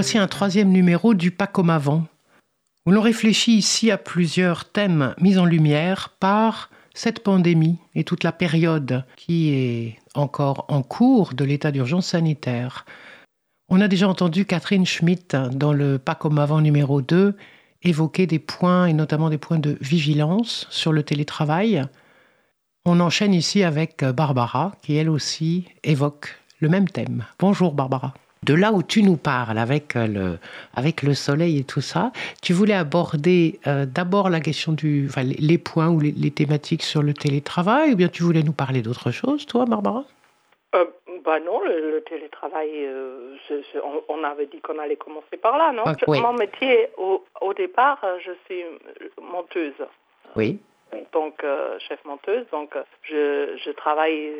Voici un troisième numéro du Pas comme avant, où l'on réfléchit ici à plusieurs thèmes mis en lumière par cette pandémie et toute la période qui est encore en cours de l'état d'urgence sanitaire. On a déjà entendu Catherine Schmitt dans le Pas comme avant numéro 2 évoquer des points et notamment des points de vigilance sur le télétravail. On enchaîne ici avec Barbara qui elle aussi évoque le même thème. Bonjour Barbara. De là où tu nous parles avec le, avec le soleil et tout ça, tu voulais aborder euh, d'abord la question du, enfin, les points ou les, les, thématiques sur le télétravail, ou bien tu voulais nous parler d'autre chose, toi, Barbara? Euh, bah non, le, le télétravail, euh, je, je, on, on, avait dit qu'on allait commencer par là, non? Ah, oui. Mon métier, au, au, départ, je suis monteuse. Oui. Donc, euh, chef monteuse, donc je, je travaille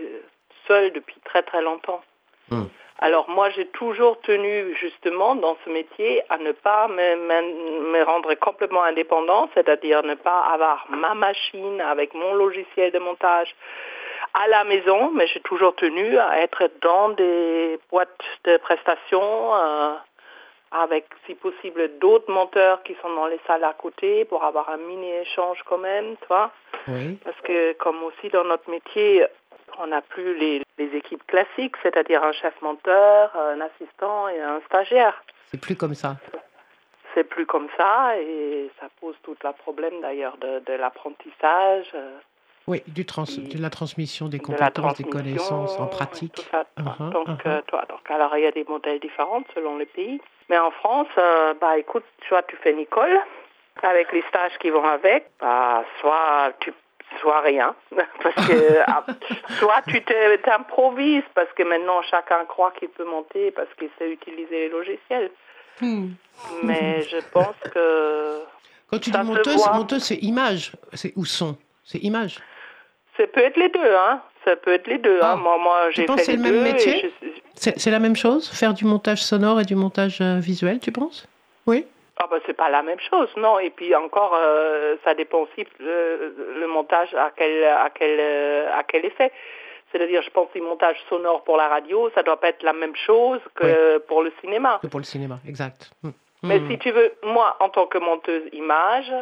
seule depuis très très longtemps. Hum. Alors moi, j'ai toujours tenu justement dans ce métier à ne pas me, me, me rendre complètement indépendant, c'est-à-dire ne pas avoir ma machine avec mon logiciel de montage à la maison, mais j'ai toujours tenu à être dans des boîtes de prestations euh, avec, si possible, d'autres monteurs qui sont dans les salles à côté pour avoir un mini-échange quand même, tu vois. Oui. Parce que comme aussi dans notre métier, on n'a plus les, les, équipes classiques, c'est-à-dire un chef monteur, un assistant et un stagiaire. C'est plus comme ça. C'est plus comme ça et ça pose tout le problème d'ailleurs de, de l'apprentissage. Oui, du trans de la transmission des compétences, des connaissances en pratique. Uh -huh, donc, uh -huh. euh, toi, donc, alors il y a des modèles différents selon les pays. Mais en France, euh, bah écoute, soit tu fais Nicole avec les stages qui vont avec, bah, soit tu soit rien. Parce que soit tu t'improvises parce que maintenant chacun croit qu'il peut monter parce qu'il sait utiliser les logiciels. Hmm. Mais je pense que. Quand tu dis monteuse, monteuse c'est image c'est ou son C'est image Ça peut être les deux, hein. Ça peut être les deux. Ah. Hein. Moi, moi j'ai fait c'est le même métier? je... C'est la même chose? Faire du montage sonore et du montage visuel, tu penses? Oui ah ben, c'est pas la même chose, non. Et puis encore, euh, ça dépend aussi le, le, montage à quel à quel à quel effet. C'est-à-dire, je pense que le montage sonore pour la radio, ça doit pas être la même chose que oui. pour le cinéma. Que pour le cinéma, exact. Mmh. Mais mmh. si tu veux, moi, en tant que monteuse image,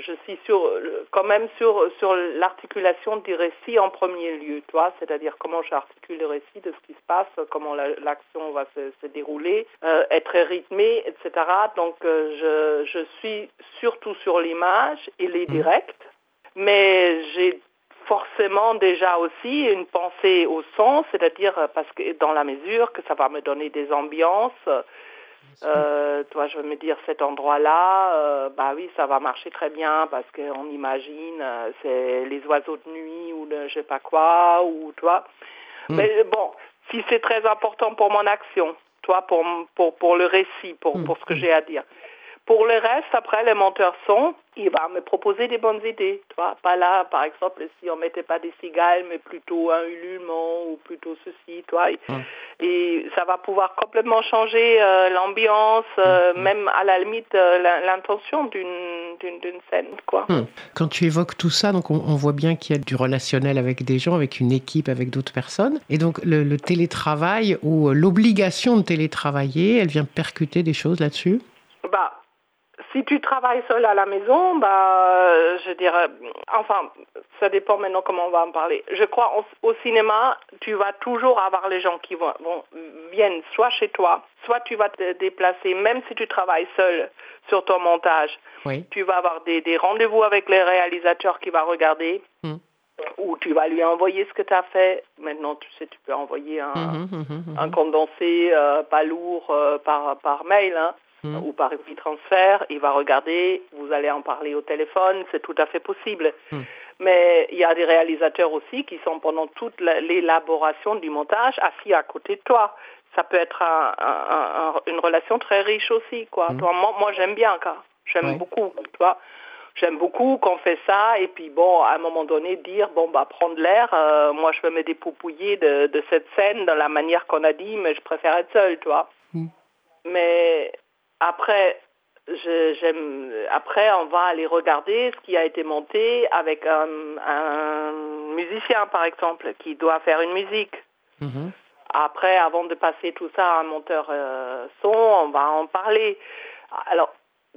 je suis sur, quand même sur, sur l'articulation du récit en premier lieu, toi, c'est-à-dire comment j'articule le récit de ce qui se passe, comment l'action la, va se, se dérouler, euh, être rythmée, etc. Donc, euh, je, je suis surtout sur l'image et les directs, mais j'ai forcément déjà aussi une pensée au son, c'est-à-dire parce que dans la mesure que ça va me donner des ambiances, euh, toi, je veux me dire cet endroit-là, euh, bah oui, ça va marcher très bien parce qu'on imagine euh, c'est les oiseaux de nuit ou de je sais pas quoi ou toi. Hmm. Mm. Mais bon, si c'est très important pour mon action, toi, pour pour pour le récit, pour mm. pour ce que j'ai à dire. Pour le reste, après, le monteur son, il va me proposer des bonnes idées. Tu vois, pas là, par exemple, si on mettait pas des cigales, mais plutôt un ululement ou plutôt ceci, toi. Et, hum. et ça va pouvoir complètement changer euh, l'ambiance, euh, hum. même à la limite euh, l'intention d'une d'une scène, quoi. Hum. Quand tu évoques tout ça, donc on, on voit bien qu'il y a du relationnel avec des gens, avec une équipe, avec d'autres personnes. Et donc le, le télétravail ou l'obligation de télétravailler, elle vient percuter des choses là-dessus? Si tu travailles seul à la maison, bah, je dirais, enfin, ça dépend maintenant comment on va en parler. Je crois au, au cinéma, tu vas toujours avoir les gens qui vont, vont, viennent soit chez toi, soit tu vas te déplacer, même si tu travailles seul sur ton montage. Oui. Tu vas avoir des, des rendez-vous avec les réalisateurs qui va regarder. Mm. Ou tu vas lui envoyer ce que tu as fait. Maintenant, tu sais, tu peux envoyer un, mm -hmm, mm -hmm. un condensé euh, pas lourd euh, par, par mail. Hein Hmm. Mmh. ou par transfert, il va regarder, vous allez en parler au téléphone, c'est tout à fait possible. Mmh. Mais il y a des réalisateurs aussi qui sont pendant toute l'élaboration du montage assis à côté de toi. Ça peut être un, un, un, une relation très riche aussi, quoi. Mmh. Toi, moi, moi j'aime bien, quoi. J'aime beaucoup, toi. J'aime beaucoup qu'on fait ça et puis bon, à un moment donné, dire bon bah prendre l'air. Euh, moi, je peux me dépouiller de, de cette scène dans la manière qu'on a dit, mais je préfère être seule, toi. Mais après, j'aime. Après, on va aller regarder ce qui a été monté avec un, un musicien, par exemple, qui doit faire une musique. -hmm. Après, avant de passer tout ça à un monteur euh, son, on va en parler. Alors,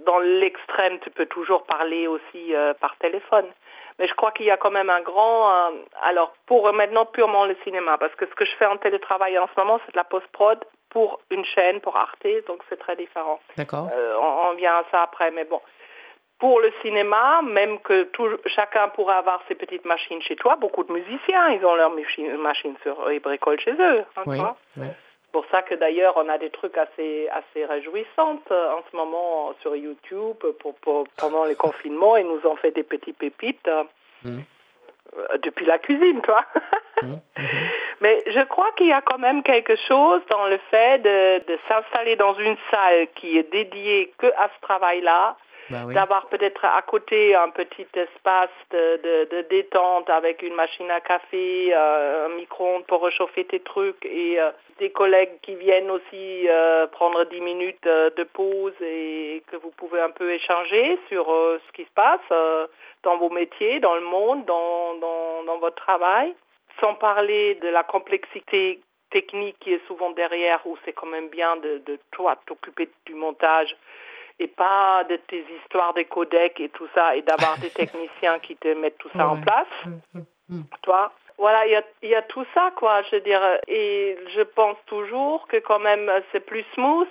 dans l'extrême, tu peux toujours parler aussi euh, par téléphone. Mais je crois qu'il y a quand même un grand... euh, alors, pour maintenant purement le cinéma, parce que ce que je fais en télétravail en ce moment, c'est de la post-prod pour une chaîne, pour Arte, donc c'est très différent. D'accord. Euh, on, on vient à ça après, mais bon. Pour le cinéma, même que tout, chacun pourrait avoir ses petites machines chez toi, beaucoup de musiciens, ils ont leurs machines, machines sur ils bricolent chez eux. hein, tu Oui. vois. oui. C'est pour ça que d'ailleurs on a des trucs assez assez réjouissants euh, en ce moment sur YouTube pour, pour- pendant les confinements. Ils nous ont fait des petits pépites euh, depuis la cuisine, toi. Mais je crois qu'il y a quand même quelque chose dans le fait de, de s'installer dans une salle qui est dédiée que à ce travail-là, Bah oui. d'avoir peut-être à côté un petit espace de, de- de détente avec une machine à café, euh, un micro-ondes pour réchauffer tes trucs et euh, des collègues qui viennent aussi euh, prendre 10 minutes euh, de pause et que vous pouvez un peu échanger sur euh, ce qui se passe euh, dans vos métiers, dans le monde, dans, dans, dans votre travail, sans parler de la complexité technique qui est souvent derrière où c'est quand même bien de, de toi t'occuper du montage et pas de tes histoires des codecs et tout ça, et d'avoir des techniciens qui te mettent tout ça en place, Mhm. toi. Voilà, il y a, y a tout ça, quoi, je veux dire. Et je pense toujours que quand même, c'est plus smooth,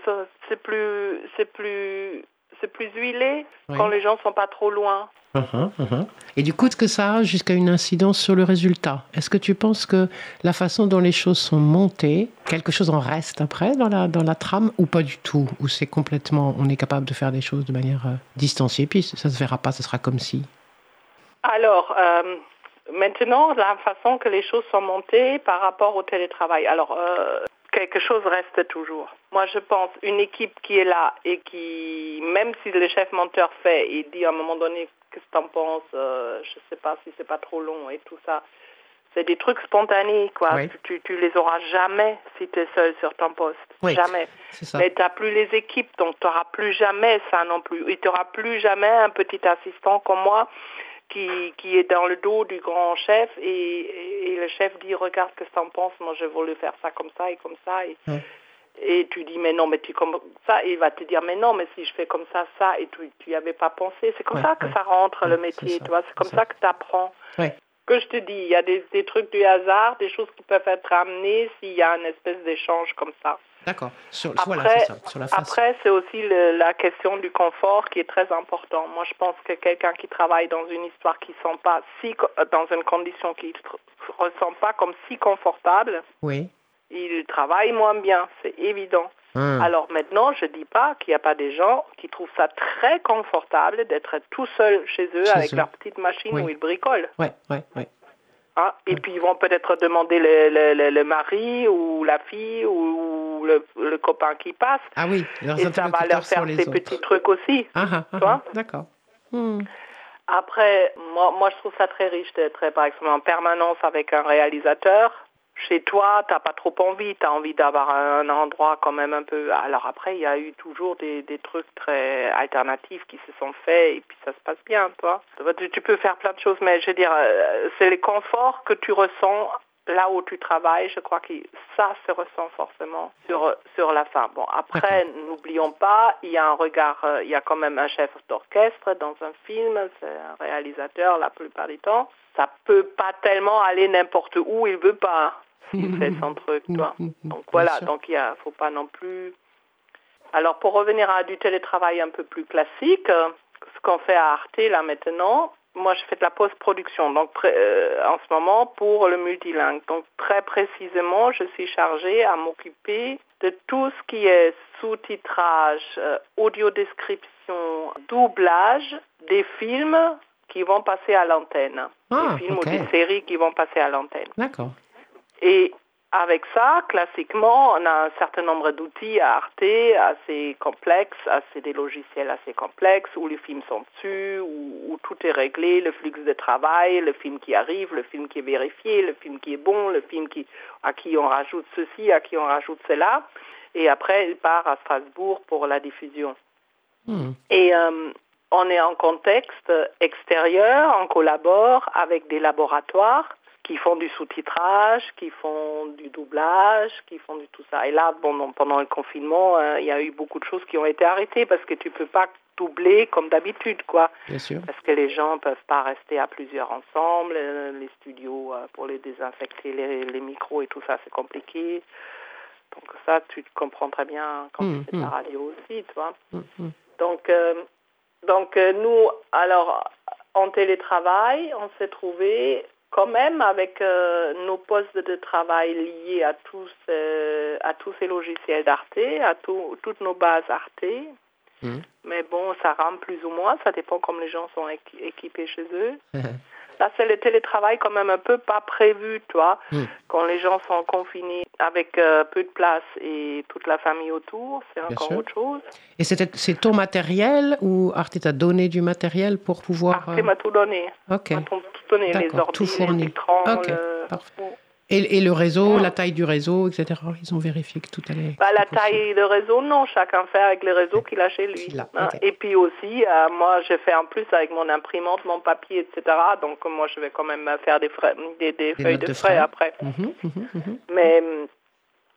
c'est plus, c'est plus, c'est plus huilé Oui. quand les gens sont pas trop loin. Mhm, mhm. Et du coup, est-ce que ça a jusqu'à une incidence sur le résultat? Est-ce que tu penses que la façon dont les choses sont montées, quelque chose en reste après dans la, dans la trame ou pas du tout Ou c'est complètement, on est capable de faire des choses de manière euh, distanciée, puis ça se verra pas, ce sera comme si? Alors, euh, maintenant, la façon que les choses sont montées par rapport au télétravail. Alors, euh, quelque chose reste toujours. Moi, je pense une équipe qui est là et qui, même si le chef monteur fait et dit à un moment donné qu'est-ce que t'en penses, euh, je sais pas si c'est pas trop long et tout ça. C'est des trucs spontanés, quoi. Oui. Tu, tu les auras jamais si tu es seul sur ton poste. Oui. Jamais. Mais tu n'as plus les équipes, donc tu n'auras plus jamais ça non plus. Et tu n'auras plus jamais un petit assistant comme moi qui, qui est dans le dos du grand chef et, et le chef dit regarde ce que tu en penses, moi je voulais faire ça comme ça et comme ça. Et, Ouais. et tu dis mais non, mais tu comme ça, et il va te dire mais non, mais si je fais comme ça, ça, et tu n'y avais pas pensé. C'est comme Ouais, ça que ouais. ça rentre le métier, ça, tu vois, c'est comme ça, ça. que tu apprends. Que je te dis, il y a des, des trucs du hasard, des choses qui peuvent être amenées s'il y a une espèce d'échange comme ça. D'accord. Sur, Après- voilà, c'est ça. Sur la face. Après, c'est aussi le- la question du confort qui est très important. Moi, je pense que quelqu'un qui travaille dans une histoire qui sent pas si euh, dans une condition qui ne ressent pas comme si confortable, Oui. il travaille moins bien, c'est évident. Hum. Alors maintenant, je dis pas qu'il n'y a pas des gens qui trouvent ça très confortable d'être tout seul chez eux Chez avec eux. leur petite machine Oui. où ils bricolent. Ouais, ouais, ouais. Hein. Et puis ils vont peut-être demander le, le- le- le mari ou la fille ou le, le copain qui passe. Ah oui, leurs Et ça va leur faire autres. petits trucs aussi. Ah, ah, ah, Tu vois ah, D'accord. Hum. Après, moi, moi, je trouve ça très riche d'être, par exemple, en permanence avec un réalisateur. Chez toi, t'as pas trop envie, tu as envie d'avoir un endroit quand même un peu... Alors après, il y a eu toujours des, des trucs très alternatifs qui se sont faits et puis ça se passe bien, toi. Tu, tu peux faire plein de choses, mais je veux dire, euh, c'est les conforts que tu ressens là où tu travailles. Je crois que ça se ressent forcément sur, sur la fin. Bon, après, n'oublions pas, il y a un regard, euh, il y a quand même un chef d'orchestre dans un film, c'est un réalisateur la plupart du temps. Ça peut pas tellement aller n'importe où il veut pas s'il fait son truc, toi. Donc Bien voilà, donc il a, faut pas non plus. Alors pour revenir à du télétravail un peu plus classique, ce qu'on fait à Arte là maintenant, moi je fais de la post-production, donc euh, en ce moment pour le multilingue. Donc très précisément, je suis chargée à m'occuper de tout ce qui est sous-titrage, euh, audio-description, doublage des films qui vont passer à l'antenne. Ah, des films ok. ou des séries qui vont passer à l'antenne. D'accord. Et avec ça, classiquement, on a un certain nombre d'outils à Arte assez complexes, assez des logiciels assez complexes, où les films sont dessus, où, où tout est réglé, le flux de travail, le film qui arrive, le film qui est vérifié, le film qui est bon, le film qui, à qui on rajoute ceci, à qui on rajoute cela. Et après, il part à Strasbourg pour la diffusion. Hum. Et euh, on est en contexte extérieur, on collabore avec des laboratoires qui font du sous-titrage, qui font du doublage, qui font du tout ça. Et là, bon, pendant le confinement, euh, il y a eu beaucoup de choses qui ont été arrêtées parce que tu peux pas doubler comme d'habitude, quoi. Bien sûr. Parce que les gens peuvent pas rester à plusieurs ensemble. euh, Les studios euh, pour les désinfecter, les, les micros et tout ça, c'est compliqué. Donc ça, tu comprends très bien quand Mm, tu fais de la mm. radio aussi, tu vois. Mm, mm. Donc, donc nous, alors, en télétravail, on s'est trouvé quand même avec euh, nos postes de travail liés à tous, euh, à tous ces logiciels d'Arte, à tout- toutes nos bases Arte. Mm. Mais bon, ça rame plus ou moins, ça dépend comme les gens sont équi- équipés chez eux. Là, c'est le télétravail quand même un peu pas prévu, toi. Mm. Quand les gens sont confinés avec euh, peu de place et toute la famille autour, c'est encore sûr. autre chose. Et c'est ton matériel ou Arte t'a donné du matériel pour pouvoir... Arte euh, m'a tout donné. Ok. m'a tout donné, les D'accord, ordi, tout fourni. les écrans, Ok, le- parfait. Et, et le réseau, Ouais. la taille du réseau, etc. Ils ont vérifié que tout allait... Bah, la taille de réseau, non. Chacun fait avec les réseaux qu'il a chez lui. Hein. Et puis aussi, euh, moi, je fais en plus avec mon imprimante, mon papier, etc. Donc, euh, moi, je vais quand même faire des, frais, des, des Des feuilles de de frais frais. après. Mhm, mhm, mhm. Mais,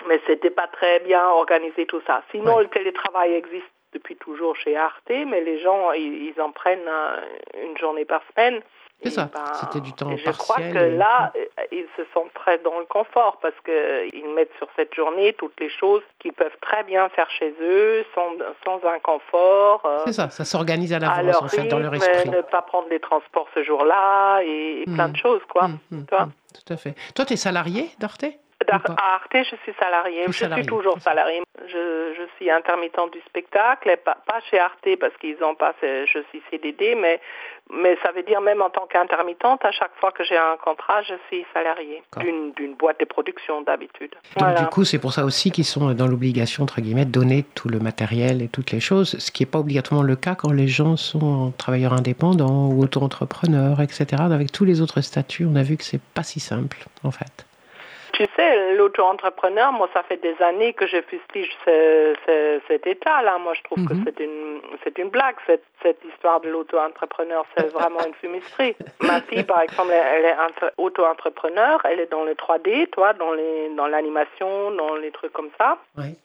mais c'était pas très bien organisé tout ça. Sinon, Ouais. le télétravail existe depuis toujours chez Arte, mais les gens, ils, ils en prennent euh, une journée par semaine. C'est ça, ben, c'était du temps et Je crois partiel que et- là, euh, ils se sentent très dans le confort parce qu'ils mettent sur cette journée toutes les choses qu'ils peuvent très bien faire chez eux, sans, sans inconfort. euh, C'est ça, ça s'organise à l'avance, en fait, dans leur esprit. ne pas prendre les transports ce jour-là et, et plein Mm. de choses, quoi. Mm, mm, tu vois. mm, tout à fait. Toi, tu es salarié d'Arte À Arte, je suis salariée. Je suis toujours salariée. Je, je suis intermittent du spectacle, et pas, pas chez Arte parce qu'ils ont pas, je suis CDD, mais, mais ça veut dire même en tant qu'intermittente, à chaque fois que j'ai un contrat, je suis salariée d'une boîte de production d'habitude. Voilà. du coup, c'est pour ça aussi qu'ils sont dans l'obligation, entre guillemets, de donner tout le matériel et toutes les choses, ce qui n'est pas obligatoirement le cas quand les gens sont travailleurs indépendants ou auto-entrepreneurs, etc. Avec tous les autres statuts, on a vu que c'est pas si simple, en fait. Tu sais, l'auto-entrepreneur, moi, ça fait des années que je fustige ce- ce- cet état-là. Moi, je trouve que Mhm. c'est une, c'est une blague, cette, cette histoire de l'auto-entrepreneur. C'est vraiment une fumisterie. Ma fille, par exemple, elle, est entre- auto-entrepreneur. Elle est dans le 3D, toi, dans les, dans l'animation, dans les trucs comme ça. Oui.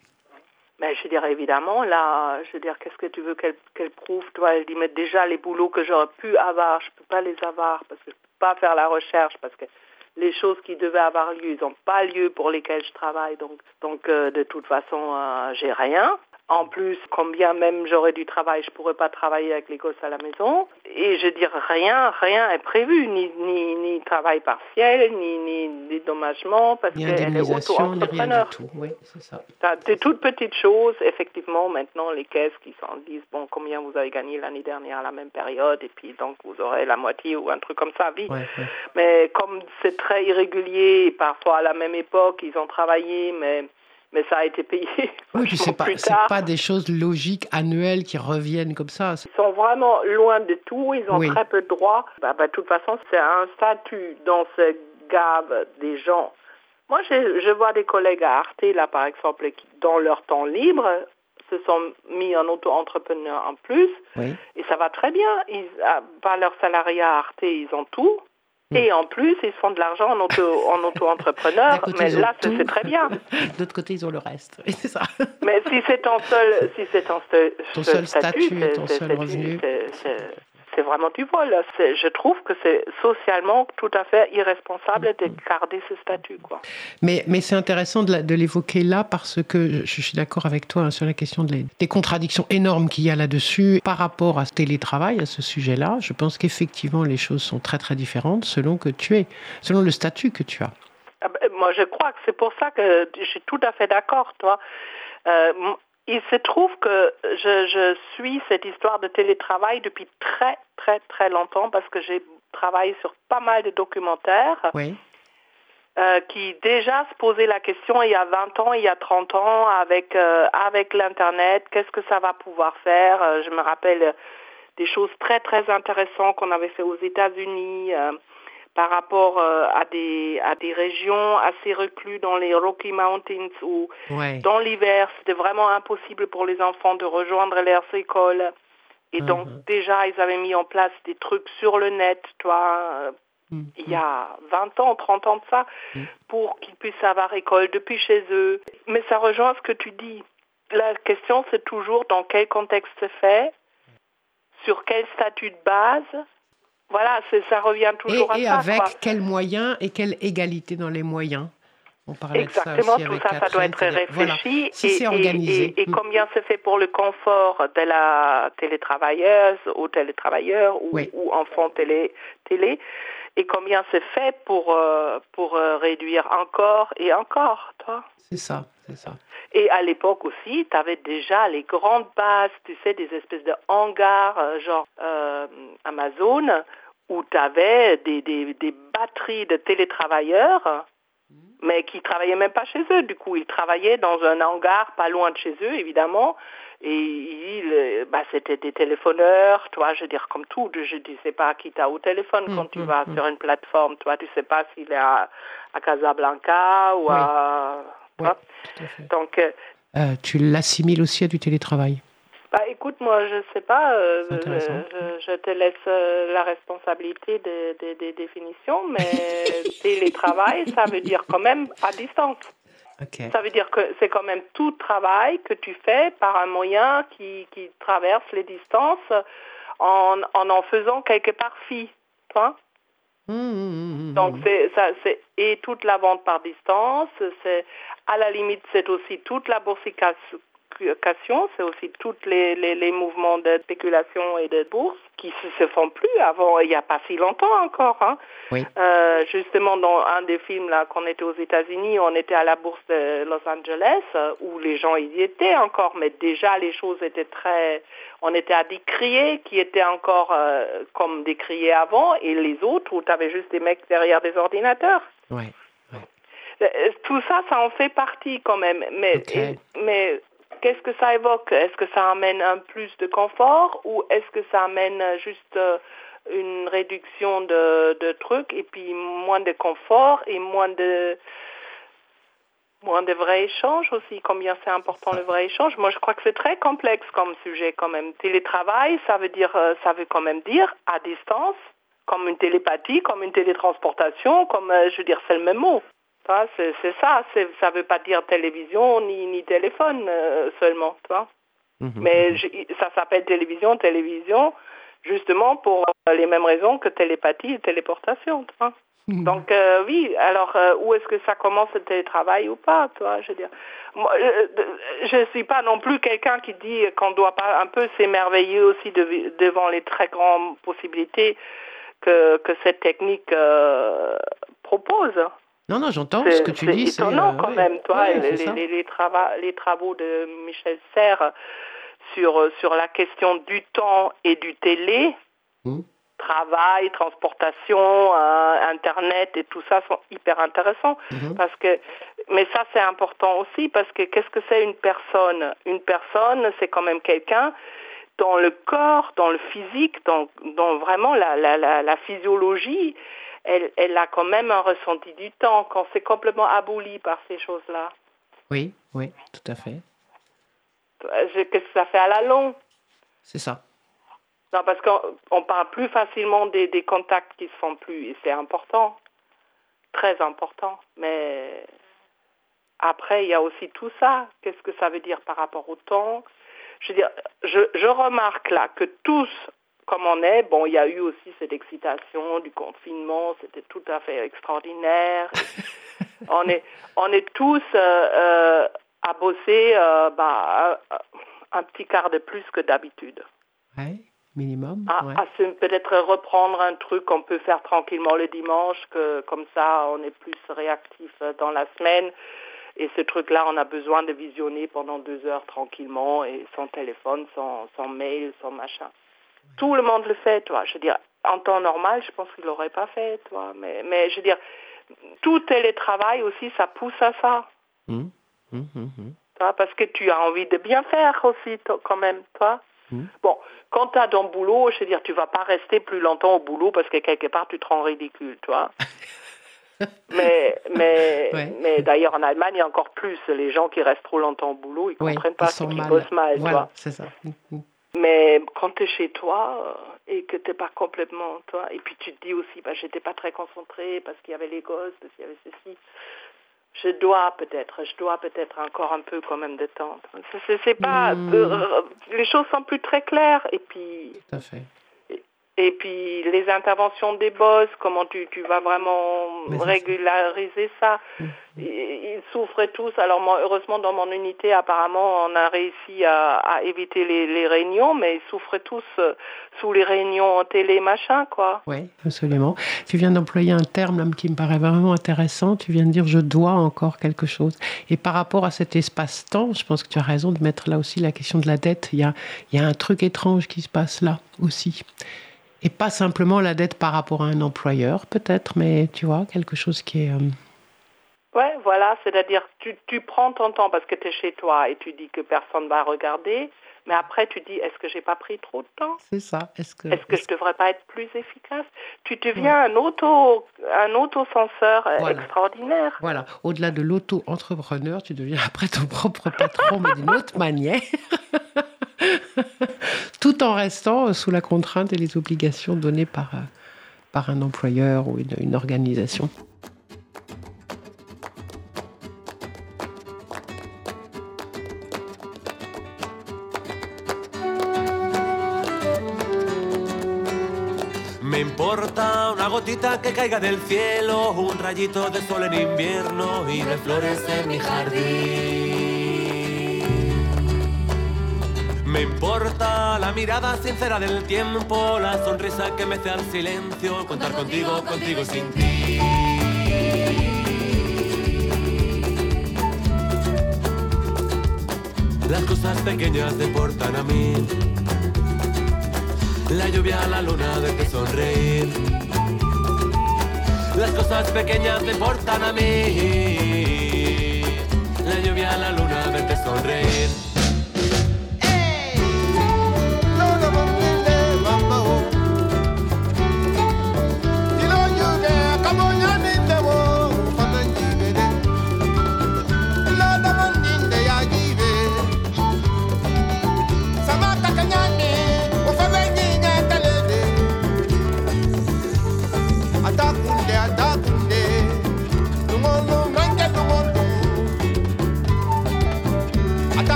Mais je veux dire, évidemment, là, je veux dire, qu'est-ce que tu veux qu'elle qu'elle prouve Toi, elle dit, mais déjà, les boulots que j'aurais pu avoir, je peux pas les avoir parce que je peux pas faire la recherche, parce que les choses qui devaient avoir lieu, ils n'ont pas lieu pour lesquelles je travaille. Donc, donc euh, de toute façon, euh, j'ai rien. En plus, combien même j'aurais du travail, je pourrais pas travailler avec les gosses à la maison. Et je veux dire, rien, rien est prévu, ni, ni, ni travail partiel, ni, ni dédommagement, parce qu'elle est auto-entrepreneur. Oui, c'est ça. T'as des toutes petites choses, effectivement, maintenant, les caisses qui s'en disent, bon, combien vous avez gagné l'année dernière à la même période, et puis donc vous aurez la moitié ou un truc comme ça. Ouais, ouais. Mais comme c'est très irrégulier, parfois à la même époque, ils ont travaillé, mais, mais ça a été payé Oui, puis c'est pas, pas des choses logiques, annuelles, qui reviennent comme ça. Ils sont vraiment loin de tout, ils ont Oui. très peu de droits. Bah, bah, de toute façon, c'est un statut dans ce gave des gens. Moi, je, je vois des collègues à Arte, là, par exemple, qui, dans leur temps libre, se sont mis en auto-entrepreneur en plus, Oui. et ça va très bien. Ils, ah, par leur salariat à Arte, ils ont tout. Et en plus, ils font de l'argent en auto- en auto-entrepreneur, côté, mais là, c'est très bien. De l'autre côté, ils ont le reste. Oui, c'est ça. Mais si c'est ton seul, si c'est ton seul, Ton seul seul statut, c'est- ton seul revenu. C'est vraiment du vol. Je trouve que c'est socialement tout à fait irresponsable de garder ce statut, quoi. Mais, mais c'est intéressant de l'évoquer là parce que je, je suis d'accord avec toi hein, sur la question de les- des contradictions énormes qu'il y a là-dessus par rapport à ce télétravail, à ce sujet-là. Je pense qu'effectivement, les choses sont très très différentes selon que tu es, selon le statut que tu as. Ah ben, Moi, je crois que c'est pour ça que je suis tout à fait d'accord, toi. Euh, il se trouve que je, je suis cette histoire de télétravail depuis très, très, très longtemps parce que j'ai travaillé sur pas mal de documentaires Oui. euh, qui déjà se posaient la question il y a 20 ans, il y a 30 ans avec, euh, avec l'Internet, qu'est-ce que ça va pouvoir faire? Euh, Je me rappelle des choses très, très intéressantes qu'on avait fait aux États-Unis. euh, par rapport euh, à, des, à des régions assez recluses dans les Rocky Mountains où Ouais. dans l'hiver c'était vraiment impossible pour les enfants de rejoindre leurs écoles. Et donc Mhm. déjà ils avaient mis en place des trucs sur le net, toi, euh, mm, il y a 20 ans, 30 ans de ça, pour qu'ils puissent avoir école depuis chez eux. Mais ça rejoint ce que tu dis. La question, c'est toujours dans quel contexte c'est fait, sur quel statut de base. Voilà, ça revient toujours à ça. Et avec quels moyens et quelle égalité dans les moyens? On Exactement, tout ça, ça doit être réfléchi. et, organisé. Et, mm. combien c'est fait pour le confort de la télétravailleuse ou télétravailleur ou, ou enfant télé, télé et combien c'est fait pour, euh, pour euh, réduire encore et encore, toi? C'est ça, c'est ça. Et à l'époque aussi, tu avais déjà les grandes bases, tu sais, des espèces de hangars, euh, genre Amazon, où tu avais des, des, des batteries de télétravailleurs mais qui travaillaient même pas chez eux. Du coup, ils travaillaient dans un hangar pas loin de chez eux, évidemment. Et ils, bah, c'était des téléphoneurs, toi, je veux dire, comme tout. Je ne sais pas qui t'a au téléphone quand tu mm, vas sur une plateforme. Toi, tu sais pas s'il est à, à, Casablanca ou à... Donc, euh, euh, tu l'assimiles aussi à du télétravail bah, écoute, moi, je sais pas. Euh, je, te laisse euh, la responsabilité des définitions, mais télétravail, ça veut dire quand même à distance. Ça veut dire que c'est quand même tout travail que tu fais par un moyen qui, qui traverse les distances en en, en faisant quelque part fi. Toi mmh, mmh, mmh, Donc c'est ça, c'est et toute la vente par distance, c'est à la limite c'est aussi toute la c'est aussi tous les, les, mouvements de spéculation et de bourse qui ne se, font plus avant, il n'y a pas si longtemps encore. Hein. Euh, justement, dans un des films là, qu'on était aux États-Unis, on était à la bourse de Los Angeles, où les gens y étaient encore, mais déjà les choses étaient très... On était à décrier qui étaient encore euh, comme décriés avant, et les autres où tu avais juste des mecs derrière des ordinateurs. Oui. Euh, tout ça, ça en fait partie quand même. Mais, mais qu'est-ce que ça évoque? Est-ce que ça amène un plus de confort ou est-ce que ça amène juste euh, une réduction de, trucs et puis moins de confort et moins de moins de vrais échanges aussi, combien c'est important le vrai échange? Moi, je crois que c'est très complexe comme sujet quand même. Télétravail, ça veut dire, euh, ça veut quand même dire à distance, comme une télépathie, comme une télétransportation, comme, euh, je veux dire, c'est le même mot. C'est ça, ça ne veut pas dire télévision ni, ni téléphone euh, seulement, toi. Mhm. Mais ça s'appelle télévision, télévision, justement pour euh, les mêmes raisons que télépathie et téléportation, toi. Mhm. Donc euh, oui, alors où est-ce que ça commence le télétravail ou pas, toi Je veux dire, moi, je ne suis pas non plus quelqu'un qui dit qu'on doit pas un peu s'émerveiller aussi devant les très grandes possibilités que, que cette technique propose. Non, non, j'entends ce que tu dis. C'est étonnant euh, quand même, toi, les, les, les, travaux de Michel Serres sur, sur la question du temps et du télé, hmm. travail, transportation, euh, Internet et tout ça sont hyper intéressants. Mhm. Parce que, mais ça, c'est important aussi parce que qu'est-ce que c'est une personne? Une personne, c'est quand même quelqu'un dans le corps, dans le physique, dans, dans vraiment la, la, la, la physiologie elle, a quand même un ressenti du temps quand c'est complètement aboli par ces choses-là. Oui, oui, tout à fait. Qu'est-ce que ça fait à la longue C'est ça. Non, parce qu'on parle plus facilement des, des contacts qui se font plus, et c'est important, très important. Mais après, il y a aussi tout ça. Qu'est-ce que ça veut dire par rapport au temps? Je veux dire, je, je remarque là que tous comme on est, bon, il y a eu aussi cette excitation du confinement, c'était tout à fait extraordinaire. on est, on est tous euh, euh, à bosser euh, bah, un petit quart de plus que d'habitude. Oui, minimum. À, peut-être reprendre un truc qu'on peut faire tranquillement le dimanche, que comme ça on est plus réactif dans la semaine. Et ce truc-là, on a besoin de visionner pendant deux heures tranquillement et sans téléphone, sans, sans mail, sans machin. Tout le monde le fait, toi. Je veux dire, en temps normal, je pense qu'il l'aurait pas fait, toi. Mais, mais je veux dire, tout télétravail aussi, ça pousse à ça. Mmh. Mmh, mmh, toi, parce que tu as envie de bien faire aussi, quand même, toi. Bon, quand tu as ton boulot, je veux dire, tu vas pas rester plus longtemps au boulot parce que quelque part, tu te rends ridicule, toi. mais mais, mais d'ailleurs, en Allemagne, il y a encore plus les gens qui restent trop longtemps au boulot, ils ne comprennent pas ce qu'ils bossent mal, voilà, c'est ça. Mais quand tu es chez toi euh, et que tu n'es pas complètement toi, et puis tu te dis aussi, bah, j'étais pas très concentrée parce qu'il y avait les gosses, parce qu'il y avait ceci. Je dois peut-être, je dois peut-être encore un peu quand même détendre. C'est pas, Hmm. euh, les choses sont plus très claires et puis Tout à fait. Et puis les interventions des boss, comment tu, tu vas vraiment Mais régulariser ça. Mm. Ils, ils souffraient tous. Alors moi, heureusement, dans mon unité, apparemment, on a réussi à, à éviter les, les réunions, mais ils souffraient tous euh, sous les réunions en télé, machin, quoi. Oui, absolument. Tu viens d'employer un terme là, qui me paraît vraiment intéressant. Tu viens de dire je dois encore quelque chose. Et par rapport à cet espace-temps, je pense que tu as raison de mettre là aussi la question de la dette. Il y a, il y a un truc étrange qui se passe là aussi. Et pas simplement la dette par rapport à un employeur, peut-être, mais tu vois, quelque chose qui est. euh, Ouais, voilà, c'est-à-dire tu, tu prends ton temps parce que tu es chez toi et tu dis que personne va regarder, mais après tu dis est-ce que j'ai pas pris trop de temps? C'est ça. Est-ce que. Est-ce que je devrais pas être plus efficace? Tu deviens un auto un auto-censeur euh, Voilà. extraordinaire. Voilà, au-delà de l'auto-entrepreneur, tu deviens après ton propre patron, mais d'une autre manière, tout en restant euh, sous la contrainte et les obligations données par, euh, par un employeur ou une, une organisation. Importa una gotita que caiga del cielo, un rayito de sol en invierno y de flores en mi jardín. Me importa la mirada sincera del tiempo, la sonrisa que mece al silencio, contar contigo, contigo sin ti. Las cosas pequeñas te importan a mí. La lluvia, la luna verte sonreír. Las cosas pequeñas te importan a mí. La lluvia, la luna verte sonreír.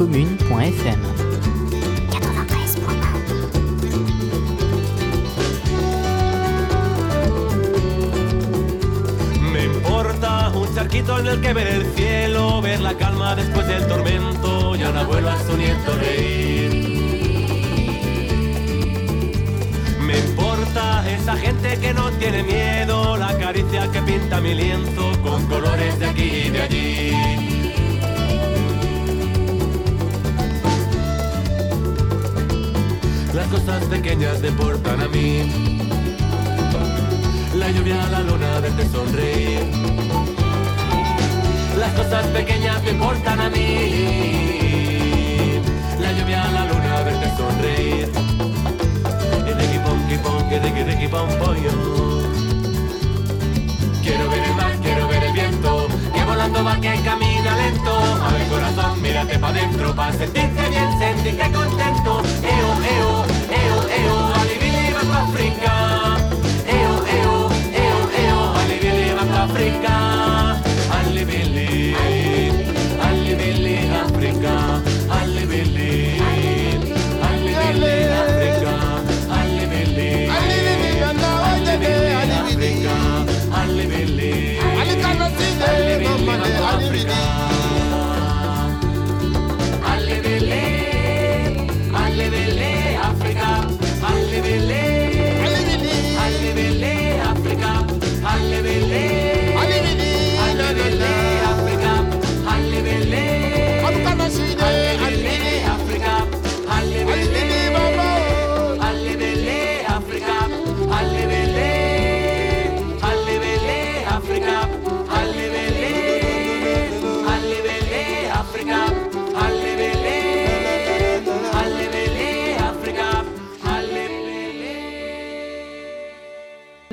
cause-commune.fm. Me importa un charquito en el que ver el cielo, ver la calma después del tormento y a un abuelo a su nieto reír. Me importa esa gente que no tiene miedo, la caricia que pinta mi lienzo con colores de aquí y de allí. Cosas pequeñas te importan a mí. La lluvia, la luna, verte sonreír. Las cosas pequeñas te importan a mí. La lluvia, la luna, verte sonreír. Quiero ver el mar, quiero ver el viento. Que volando va, que camina lento. A ver corazón, mírate pa' dentro. Pa' sentirte bien, sentirte contento. Eo, eo, Africa, alle belle, alle belle Africa.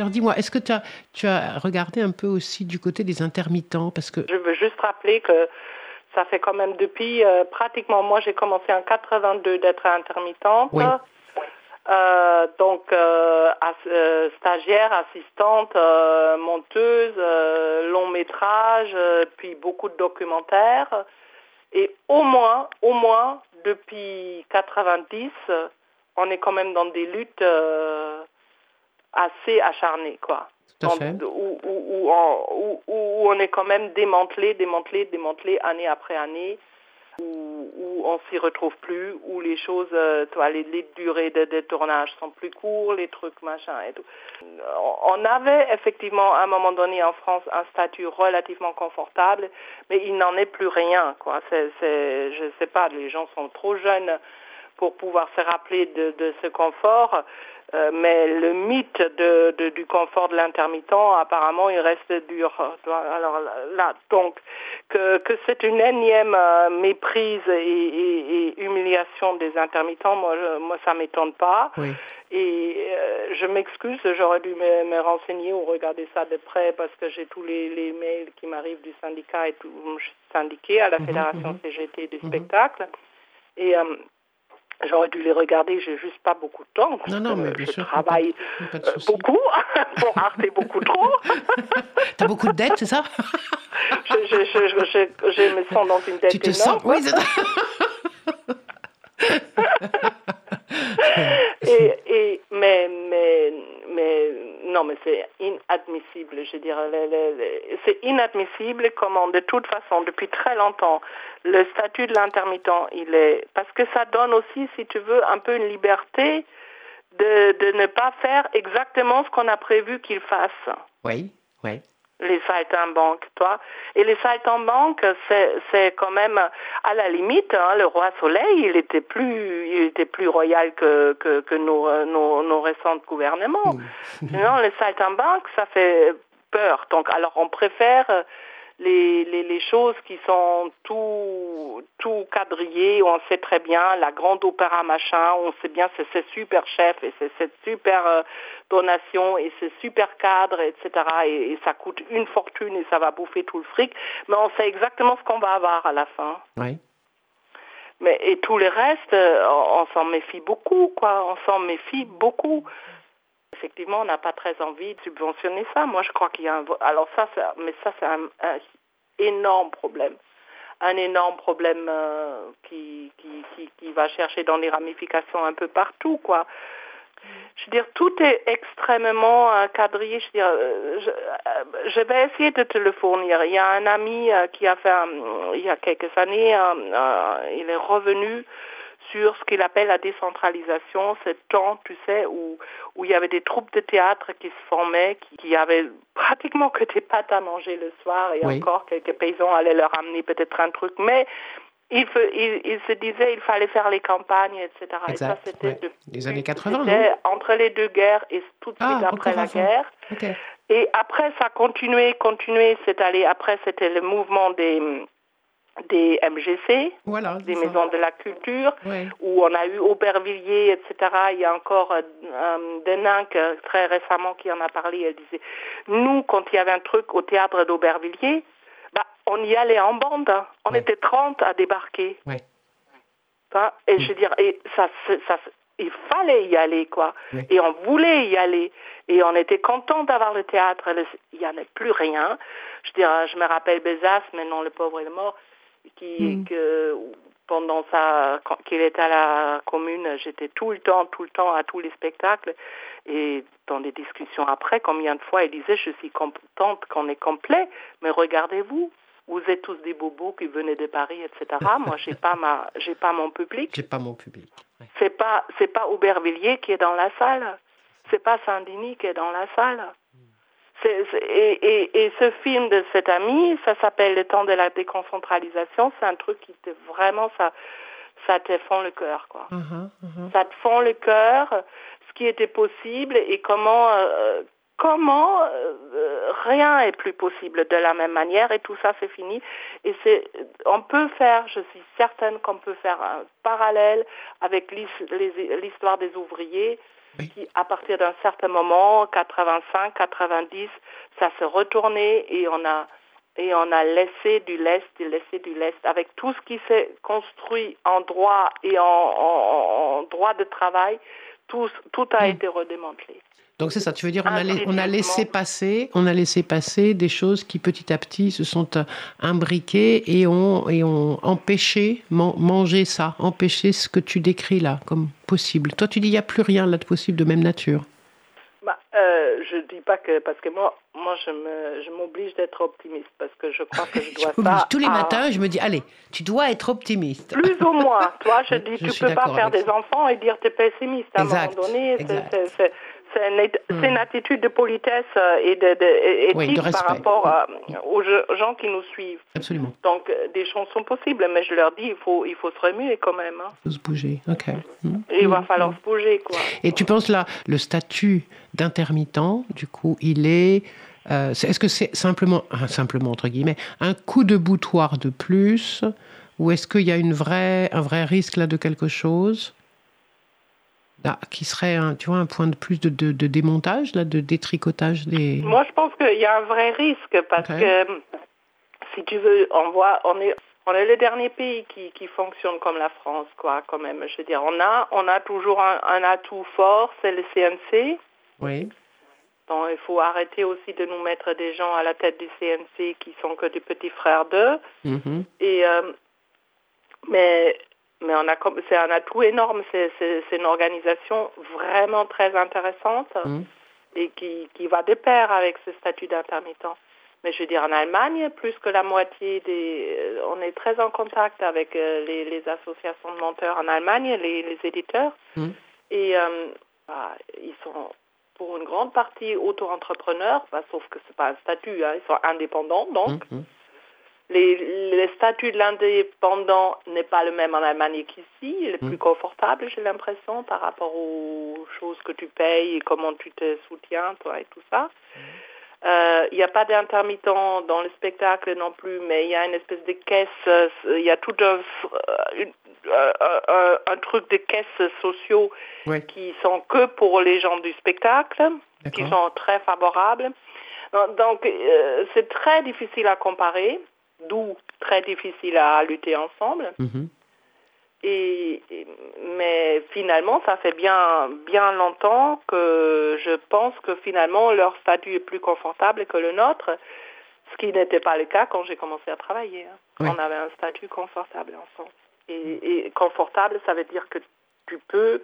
Dis-moi, est-ce que tu as, tu as regardé un peu aussi du côté des intermittents? Parce que Je veux juste rappeler que ça fait quand même depuis euh, pratiquement, moi j'ai commencé en 82 d'être intermittente. Oui. Euh, donc euh, euh, stagiaire, assistante, monteuse, long métrage, puis beaucoup de documentaires. Et au moins, au moins depuis 90, euh, on est quand même dans des luttes assez acharnées, quoi. tout à En- fait. où, où- où on- où- où on est quand même démantelé, démantelé, démantelé année après année, où, où on s'y retrouve plus, où les choses, euh, tu vois, les, les durées de, de tournage sont plus courts, les trucs machin et tout. On- On avait effectivement à un moment donné en France un statut relativement confortable, mais il n'en est plus rien, quoi. C'est, c'est, je sais pas, les gens sont trop jeunes pour pouvoir se rappeler de, de ce confort. Euh, mais le mythe de, de- du confort de l'intermittent, apparemment, il reste dur. Alors là, donc, que, que c'est une énième euh, méprise et, et- et humiliation des intermittents, moi, je- moi ça m'étonne pas. Oui. Et euh, je m'excuse, j'aurais dû me, me renseigner ou regarder ça de près parce que j'ai tous les, les mails qui m'arrivent du syndicat et tout. Je suis syndiquée à la Mhm, Fédération mhm. CGT du Mhm. spectacle. Et j'aurais dû les regarder, j'ai juste pas beaucoup de temps. Non, non, mais bien je sûr. travaille Pas euh, beaucoup, pour Arte beaucoup trop. T'as beaucoup de dettes, c'est ça? Je, je, je, je, me sens dans une tête Tu te énorme. sens Oui, c'est ça. et, et, mais, mais, non, mais c'est inadmissible, je le- le- C'est inadmissible comment, de toute façon, depuis très longtemps, le statut de l'intermittent, il est. Parce que ça donne aussi, si tu veux, un peu une liberté de, de ne pas faire exactement ce qu'on a prévu qu'il fasse Oui, oui. Les saltimbanques, toi. Et les saltimbanques, c'est, c'est quand même, à la limite, hein, le roi Soleil, il était plus, il était plus royal que, que, que nos, nos, nos récents gouvernements. Sinon, les saltimbanques, ça fait peur. Donc, alors, on préfère les, les, les choses qui sont tout, tout quadrillées, on sait très bien, la grande opéra machin, on sait bien c'est ce super chef et c'est cette super euh, donation et ce super cadre, etc. Et, et ça coûte une fortune et ça va bouffer tout le fric, mais on sait exactement ce qu'on va avoir à la fin. Oui. Mais et tout le reste, euh, on, on s'en méfie beaucoup, quoi. On s'en méfie beaucoup. Effectivement, on n'a pas très envie de subventionner ça. Moi, je crois qu'il y a un. Alors ça, c'est- mais ça, c'est un, un énorme problème. Un énorme problème euh, qui, qui, qui, qui va chercher dans les ramifications un peu partout, quoi. Je veux dire, tout est extrêmement euh, quadrillé. Je, veux dire, euh, je, euh, je vais essayer de te le fournir. Il y a un ami qui a fait, un- il y a quelques années, il est revenu sur ce qu'il appelle la décentralisation, ce temps, tu sais, où, où il y avait des troupes de théâtre qui se formaient, qui, qui avaient pratiquement que des pâtes à manger le soir, et Oui. encore quelques paysans allaient leur amener peut-être un truc, mais il, il, il se disait il fallait faire les campagnes, etc. Et ça, c'était ouais. depuis- Les années 80, c'était entre les deux guerres et tout de suite Ah, après la guerre. Et après, ça a continué, continué, c'est allé, après, c'était le mouvement des, des MGC, Voilà. des ça. maisons de la culture, Ouais. où on a eu Aubervilliers, etc. Il y a encore euh, euh, Deninck, euh, très récemment, qui en a parlé. Elle disait, nous, quand il y avait un truc au théâtre d'Aubervilliers, bah, on y allait en bande. hein. On Ouais. était 30 à débarquer. Ouais. Hein, Et je veux dire, et ça, ça, il fallait y aller, quoi. Oui. Et on voulait y aller. Et on était content d'avoir le théâtre. Il n'y en a plus rien. Je veux dire, je me rappelle Bézas, maintenant le pauvre est mort, qui, Mm. que pendant sa, qu'il était à la commune, j'étais tout le temps, tout le temps à tous les spectacles. Et dans des discussions après, combien de fois il disait, je suis contente qu'on est complet, mais regardez-vous, vous êtes tous des bobos qui venaient de Paris, etc. Moi, j'ai pas ma, j'ai pas mon public. J'ai pas mon public. Ouais. C'est pas, c'est pas Aubervilliers qui est dans la salle. C'est pas Saint-Denis qui est dans la salle. Et, et, et ce film de cet ami, ça s'appelle Le temps de la déconcentralisation. C'est un truc qui te vraiment, ça, ça te fend le cœur, quoi. Mhm, mhm. Ça te fend le cœur, ce qui était possible et comment, euh, comment euh, rien est plus possible de la même manière et tout ça c'est fini. Et c'est, on peut faire, je suis certaine qu'on peut faire un parallèle avec l'histoire des ouvriers Oui. qui, à partir d'un certain moment, 85, 90, ça s'est retourné et on a et on a laissé du lest, du laissé du lest, avec tout ce qui s'est construit en droit et en, en- en droit de travail, tout, tout a Mm. été redémantelé. Donc c'est ça, tu veux dire, on a, lai- on a Intuitivement. laissé passer, on a laissé passer des choses qui petit à petit se sont euh, imbriquées et ont, et ont empêché, man- manger ça, empêché ce que tu décris là comme possible. Toi, tu dis, il n'y a plus rien là de possible de même nature. Bah, euh, je dis pas que parce que moi, moi je me, je m'oblige d'être optimiste parce que je crois que je dois Je ça. tous les à- matins, je me dis, allez, tu dois être optimiste. Plus ou moins, toi, je dis, Je tu peux pas faire des enfants et dire t'es pessimiste à Exact, un moment donné. C'est- une, Hmm. une attitude de politesse euh, et de, de- Oui, par rapport à- aux gens qui nous suivent. Absolument, Donc euh, des choses sont possibles, mais je leur dis il faut il faut se remuer quand même. hein. il faut se bouger. Ok. Hmm. Il va Hmm. falloir se bouger quoi. Et tu penses là, le statut d'intermittent, du coup, il est. euh, Est-ce que c'est simplement, ah, simplement entre guillemets, un coup de boutoir de plus, ou est-ce qu'il y a une vraie, un vrai risque là de quelque chose, là, qui serait, un, tu vois, un point de plus de, de- de démontage là, de détricotage des. Moi, je pense qu'il y a un vrai risque parce que si tu veux, on voit, on est, on est le dernier pays qui, qui fonctionne comme la France, quoi, quand même. Je veux dire, on a, on a toujours un, un atout fort, c'est le CNC. Oui. Donc, il faut arrêter aussi de nous mettre des gens à la tête du CNC qui sont que des petits frères d'eux. Mhm. Et euh, mais mais on a c'est un atout énorme. C'est une organisation vraiment très intéressante Mhm. et qui qui va de pair avec ce statut d'intermittent. Mais je veux dire en Allemagne, plus que la moitié des, euh, on est très en contact avec euh, les, les associations de monteurs en Allemagne, les, les éditeurs, Mhm. et euh, bah, ils sont pour une grande partie auto-entrepreneurs, bah, sauf que c'est pas un statut, hein, ils sont indépendants donc. Mhm. Les statuts de l'indépendant n'est pas le même en Allemagne qu'ici. Il est Mm. plus confortable, j'ai l'impression, par rapport aux choses que tu payes et comment tu te soutiens, toi, et tout ça. Euh, Il n'y a pas d'intermittent dans le spectacle non plus, mais il y a une espèce de caisse, euh, il y a tout un, euh, une- un- un truc de caisses sociaux Ouais. qui sont que pour les gens du spectacle, qui sont très favorables. Donc, Donc, euh, c'est très difficile à comparer, d'où très difficile à lutter ensemble. Mhm. Et, mais finalement, ça fait bien, bien longtemps que je pense que finalement leur statut est plus confortable que le nôtre, ce qui n'était pas le cas quand j'ai commencé à travailler. hein. Oui. On avait un statut confortable ensemble. Et, et confortable, ça veut dire que tu peux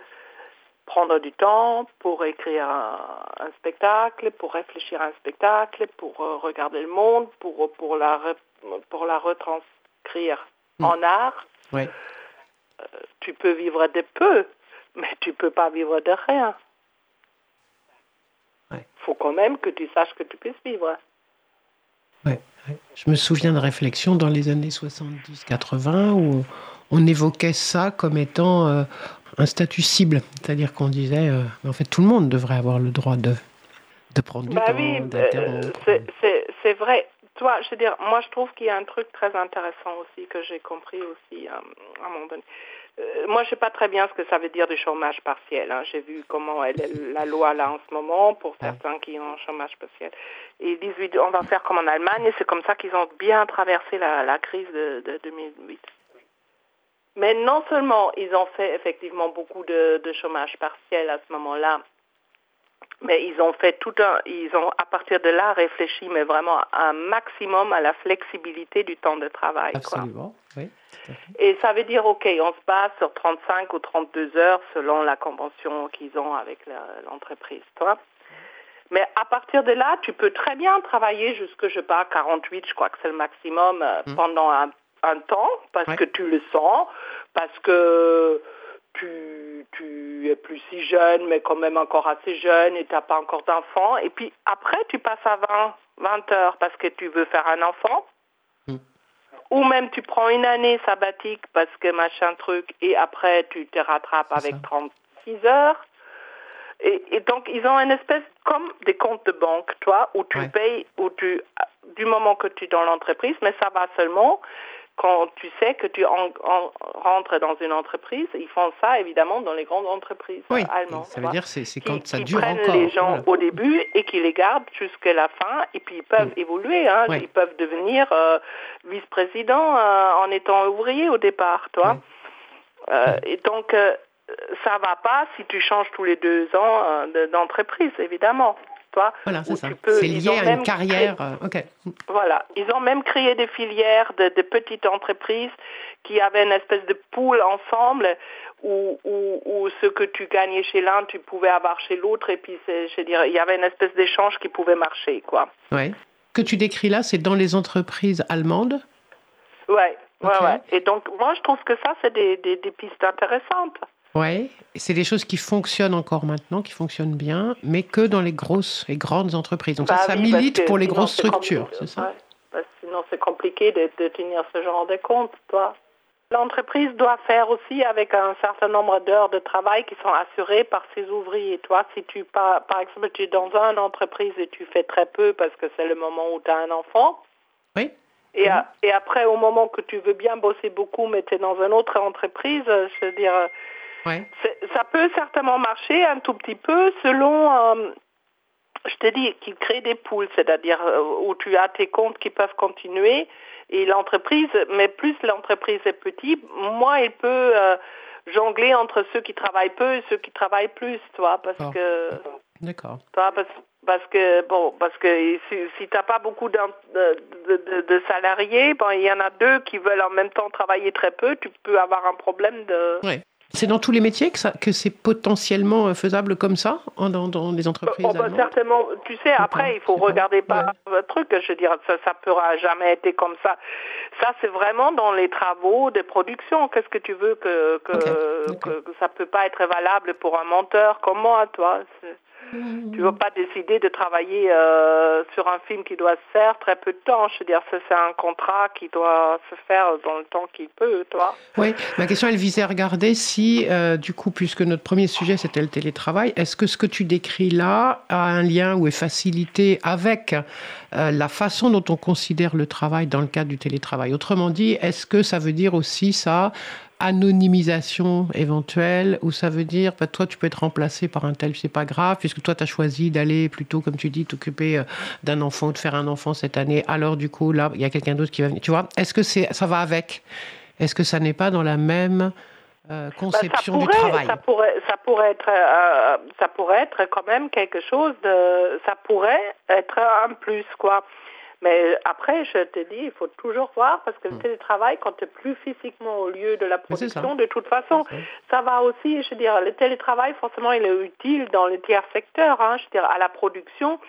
prendre du temps pour écrire un, un spectacle, pour réfléchir à un spectacle, pour euh, regarder le monde, pour, pour, la, pour la retranscrire Mm. en art Ouais. tu peux vivre de peu, mais tu peux pas vivre de rien. Ouais. faut quand même que tu saches que tu puisses vivre. Ouais, ouais. Je me souviens de réflexions dans les années 70-80 où on évoquait ça comme étant euh, un statut cible. C'est-à-dire qu'on disait, euh, en fait, tout le monde devrait avoir le droit de, de prendre du Bah temps, oui, euh, c'est- c'est vrai. Toi, je veux dire, moi je trouve qu'il y a un truc très intéressant aussi que j'ai compris aussi euh, à un moment donné. Euh, moi, je sais pas très bien ce que ça veut dire du chômage partiel. hein. J'ai vu comment elle est la loi là en ce moment pour certains qui ont un chômage partiel. Et ils disent, oui, on va faire comme en Allemagne. et C'est comme ça qu'ils ont bien traversé la, la crise de, de 2008. Mais non seulement ils ont fait effectivement beaucoup de, de chômage partiel à ce moment-là, mais ils ont fait tout un, ils ont à partir de là réfléchi, mais vraiment un maximum à la flexibilité du temps de travail. Quoi. Absolument, oui. Et ça veut dire, OK, on se base sur 35 ou 32 heures selon la convention qu'ils ont avec l'entreprise, toi. Mais à partir de là, tu peux très bien travailler jusque, je sais pas, 48, je crois que c'est le maximum, euh, pendant un, un temps, parce Ouais. que tu le sens, parce que tu, tu es plus si jeune, mais quand même encore assez jeune et tu n'as pas encore d'enfant. Et puis après, tu passes à 20, 20 heures parce que tu veux faire un enfant. Ou même tu prends une année sabbatique parce que machin truc et après tu te rattrapes avec ça. 36 heures. Et, et donc ils ont une espèce comme des comptes de banque, toi, où tu Ouais. payes, où tu, du moment que tu es dans l'entreprise, mais ça va seulement quand tu sais que tu en, en- rentres dans une entreprise, ils font ça évidemment dans les grandes entreprises Oui, allemandes. ça veut dire c'est c'est qui, quand ça qui dure prennent encore. les gens voilà. au début et qui les gardent jusqu'à la fin et puis ils peuvent Mm. évoluer. Hein. Ils peuvent devenir euh, vice-président euh, en étant ouvrier au départ, toi. Euh, Et donc ça va pas si tu changes tous les deux ans de- d'entreprise, évidemment. Voilà, c'est ça. C'est lié à une carrière. euh, ok. voilà, ils ont même créé des filières de, de petites entreprises qui avaient une espèce de pool ensemble où, où, où ce que tu gagnais chez l'un, tu pouvais avoir chez l'autre et puis c'est, je veux dire, il y avait une espèce d'échange qui pouvait marcher, quoi. Ouais. Que tu décris là, c'est dans les entreprises allemandes? Ouais, ouais, Ok. ouais. Et donc moi je trouve que ça c'est des, des, des pistes intéressantes. Ouais. C'est des choses qui fonctionnent encore maintenant, qui fonctionnent bien, mais que dans les grosses et grandes entreprises. Donc ça, Bah ça oui, milite pour les grosses structures, c'est ça ouais. Parce que sinon c'est compliqué de, de tenir ce genre de compte, toi. L'entreprise doit faire aussi avec un certain nombre d'heures de travail qui sont assurées par ses ouvriers. Toi, si tu par, par exemple tu es dans une entreprise et tu fais très peu parce que c'est le moment où tu as un enfant, Oui. et, a- et après au moment que tu veux bien bosser beaucoup mais tu es dans une autre entreprise, euh, je veux dire, Ouais. ça peut certainement marcher un tout petit peu selon, euh, je te dis, qu'ils créent des poules, c'est-à-dire euh, où tu as tes comptes qui peuvent continuer et l'entreprise, mais plus l'entreprise est petite, moins il peut euh, jongler entre ceux qui travaillent peu et ceux qui travaillent plus, toi, parce que D'accord. toi, parce, parce que bon, parce que si, si t'as pas beaucoup de, de, de- de salariés, bon, il y en a deux qui veulent en même temps travailler très peu, tu peux avoir un problème de Ouais. C'est dans tous les métiers que, ça, que c'est potentiellement euh, faisable comme ça, en- dans, dans les entreprises Oh, bah, certainement, tu sais, après, il faut sais pas. regarder par le truc, je veux dire, ça, ça pourra jamais été comme ça. Ça, c'est vraiment dans les travaux de production. Qu'est-ce que tu veux que, que, ça peut pas être valable pour un monteur comme moi, toi? C'est- Tu vas pas décider de travailler euh, sur un film qui doit se faire très peu de temps. Je veux dire, c'est un contrat qui doit se faire dans le temps qu'il peut, toi. Oui, ma question, elle visait à regarder si, euh, du coup, puisque notre premier sujet, c'était le télétravail, est-ce que ce que tu décris là a un lien ou est facilité avec euh, la façon dont on considère le travail dans le cadre du télétravail? Autrement dit, est-ce que ça veut dire aussi ça anonymisation éventuelle, ou ça veut dire, bah, toi, tu peux être remplacé par un tel, c'est pas grave, puisque toi, tu as choisi d'aller plutôt, comme tu dis, t'occuper euh, d'un enfant ou de faire un enfant cette année, alors du coup, là, il y a quelqu'un d'autre qui va venir. Tu vois, est-ce que c'est, ça va avec? Est-ce que ça n'est pas dans la même euh, Bah, conception ça du travail? Ça pourrait, ça pourrait être, euh, ça pourrait être quand même quelque chose de, ça pourrait être un plus quoi. Mais après, je te dis, il faut toujours voir parce que le télétravail, quand tu es plus physiquement au lieu de la production, de toute façon, ça. ça va aussi, je veux dire, le télétravail, forcément, il est utile dans le tiers secteur, hein, je veux dire, à la production.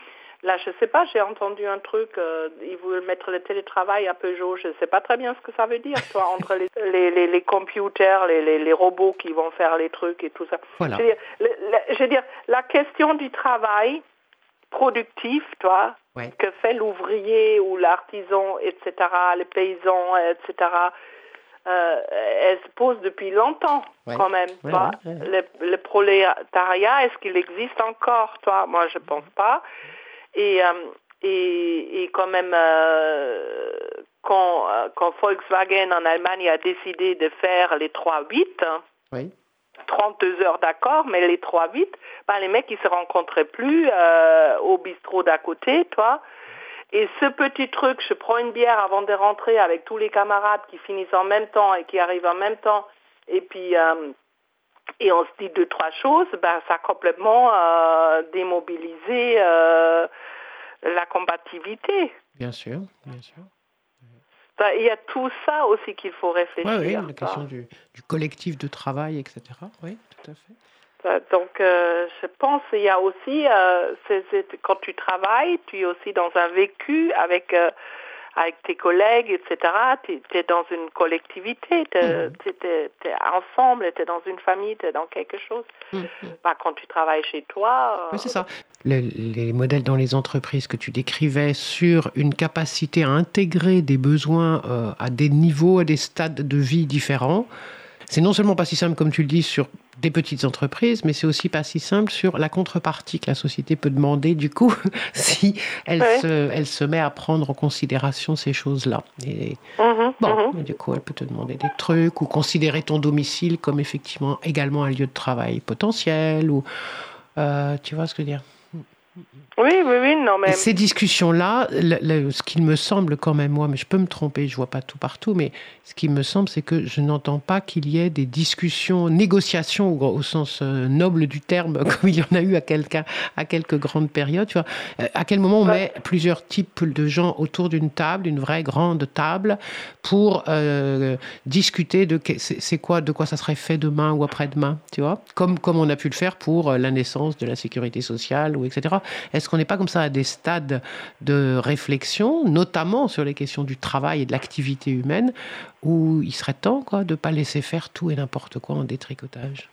Là, je sais pas, j'ai entendu un truc, euh, ils veulent mettre le télétravail à Peugeot, je sais pas très bien ce que ça veut dire, toi, entre les, les, les, les computers, les, les, les robots qui vont faire les trucs et tout ça. Voilà. Je veux dire, le- le- je veux dire, la question du travail productif, toi, Ouais. que fait l'ouvrier ou l'artisan, etc., les paysans, etc., euh, elle se pose depuis longtemps, Ouais. quand même. Ouais, toi. Le, le prolétariat, est-ce qu'il existe encore, toi Moi, je pense pas. Et, euh, et, et quand même, euh, quand, quand Volkswagen en Allemagne a décidé de faire les 3-8, Oui. 32 heures d'accord, mais les 3-8, ben, les mecs, ils se rencontraient plus euh, au bistrot d'à côté, toi. Et ce petit truc, je prends une bière avant de rentrer avec tous les camarades qui finissent en même temps et qui arrivent en même temps, et puis euh, et on se dit deux trois choses, ben ça a complètement euh, démobilisé la combativité. Bien sûr, bien sûr. Ça, Il y a tout ça aussi qu'il faut réfléchir. Oui, oui, la question du, du collectif de travail, etc. Oui, tout à fait. Euh, Donc, euh, je pense qu'il y a aussi, euh, quand tu travailles, tu es aussi dans un vécu avec, euh, avec tes collègues, etc. Tu es, dans une collectivité, tu es, ensemble, tu es dans une famille, tu es dans quelque chose. Mhm. Bah, quand tu travailles chez toi, euh, Oui, c'est ça. Le- les modèles dans les entreprises que tu décrivais sur une capacité à intégrer des besoins euh, à des niveaux, à des stades de vie différents, c'est non seulement pas si simple comme tu le dis sur des petites entreprises, mais c'est aussi pas si simple sur la contrepartie que la société peut demander du coup si elle, se, elle se met à prendre en considération ces choses-là. Et Mhm, bon, mhm. du coup, elle peut te demander des trucs ou considérer ton domicile comme effectivement également un lieu de travail potentiel ou euh, tu vois ce que je veux dire? Oui, oui, oui, non, mais ces discussions-là, ce qu'il me semble quand même, moi, mais je peux me tromper, je vois pas tout partout, mais ce qui me semble, c'est que je n'entends pas qu'il y ait des discussions, négociations au, au sens euh, noble du terme, comme il y en a eu à, quelqu'un, à quelques grandes périodes. Tu vois. Euh, à quel moment on met plusieurs types de gens autour d'une table, une vraie grande table, pour euh, discuter de c'est quoi, de quoi ça serait fait demain ou après-demain, tu vois, comme, comme on a pu le faire pour la naissance de la sécurité sociale ou etc. Est-ce qu'on n'est pas comme ça à des stades de réflexion, notamment sur les questions du travail et de l'activité humaine, où il serait temps quoi, de ne pas laisser faire tout et n'importe quoi en détricotage?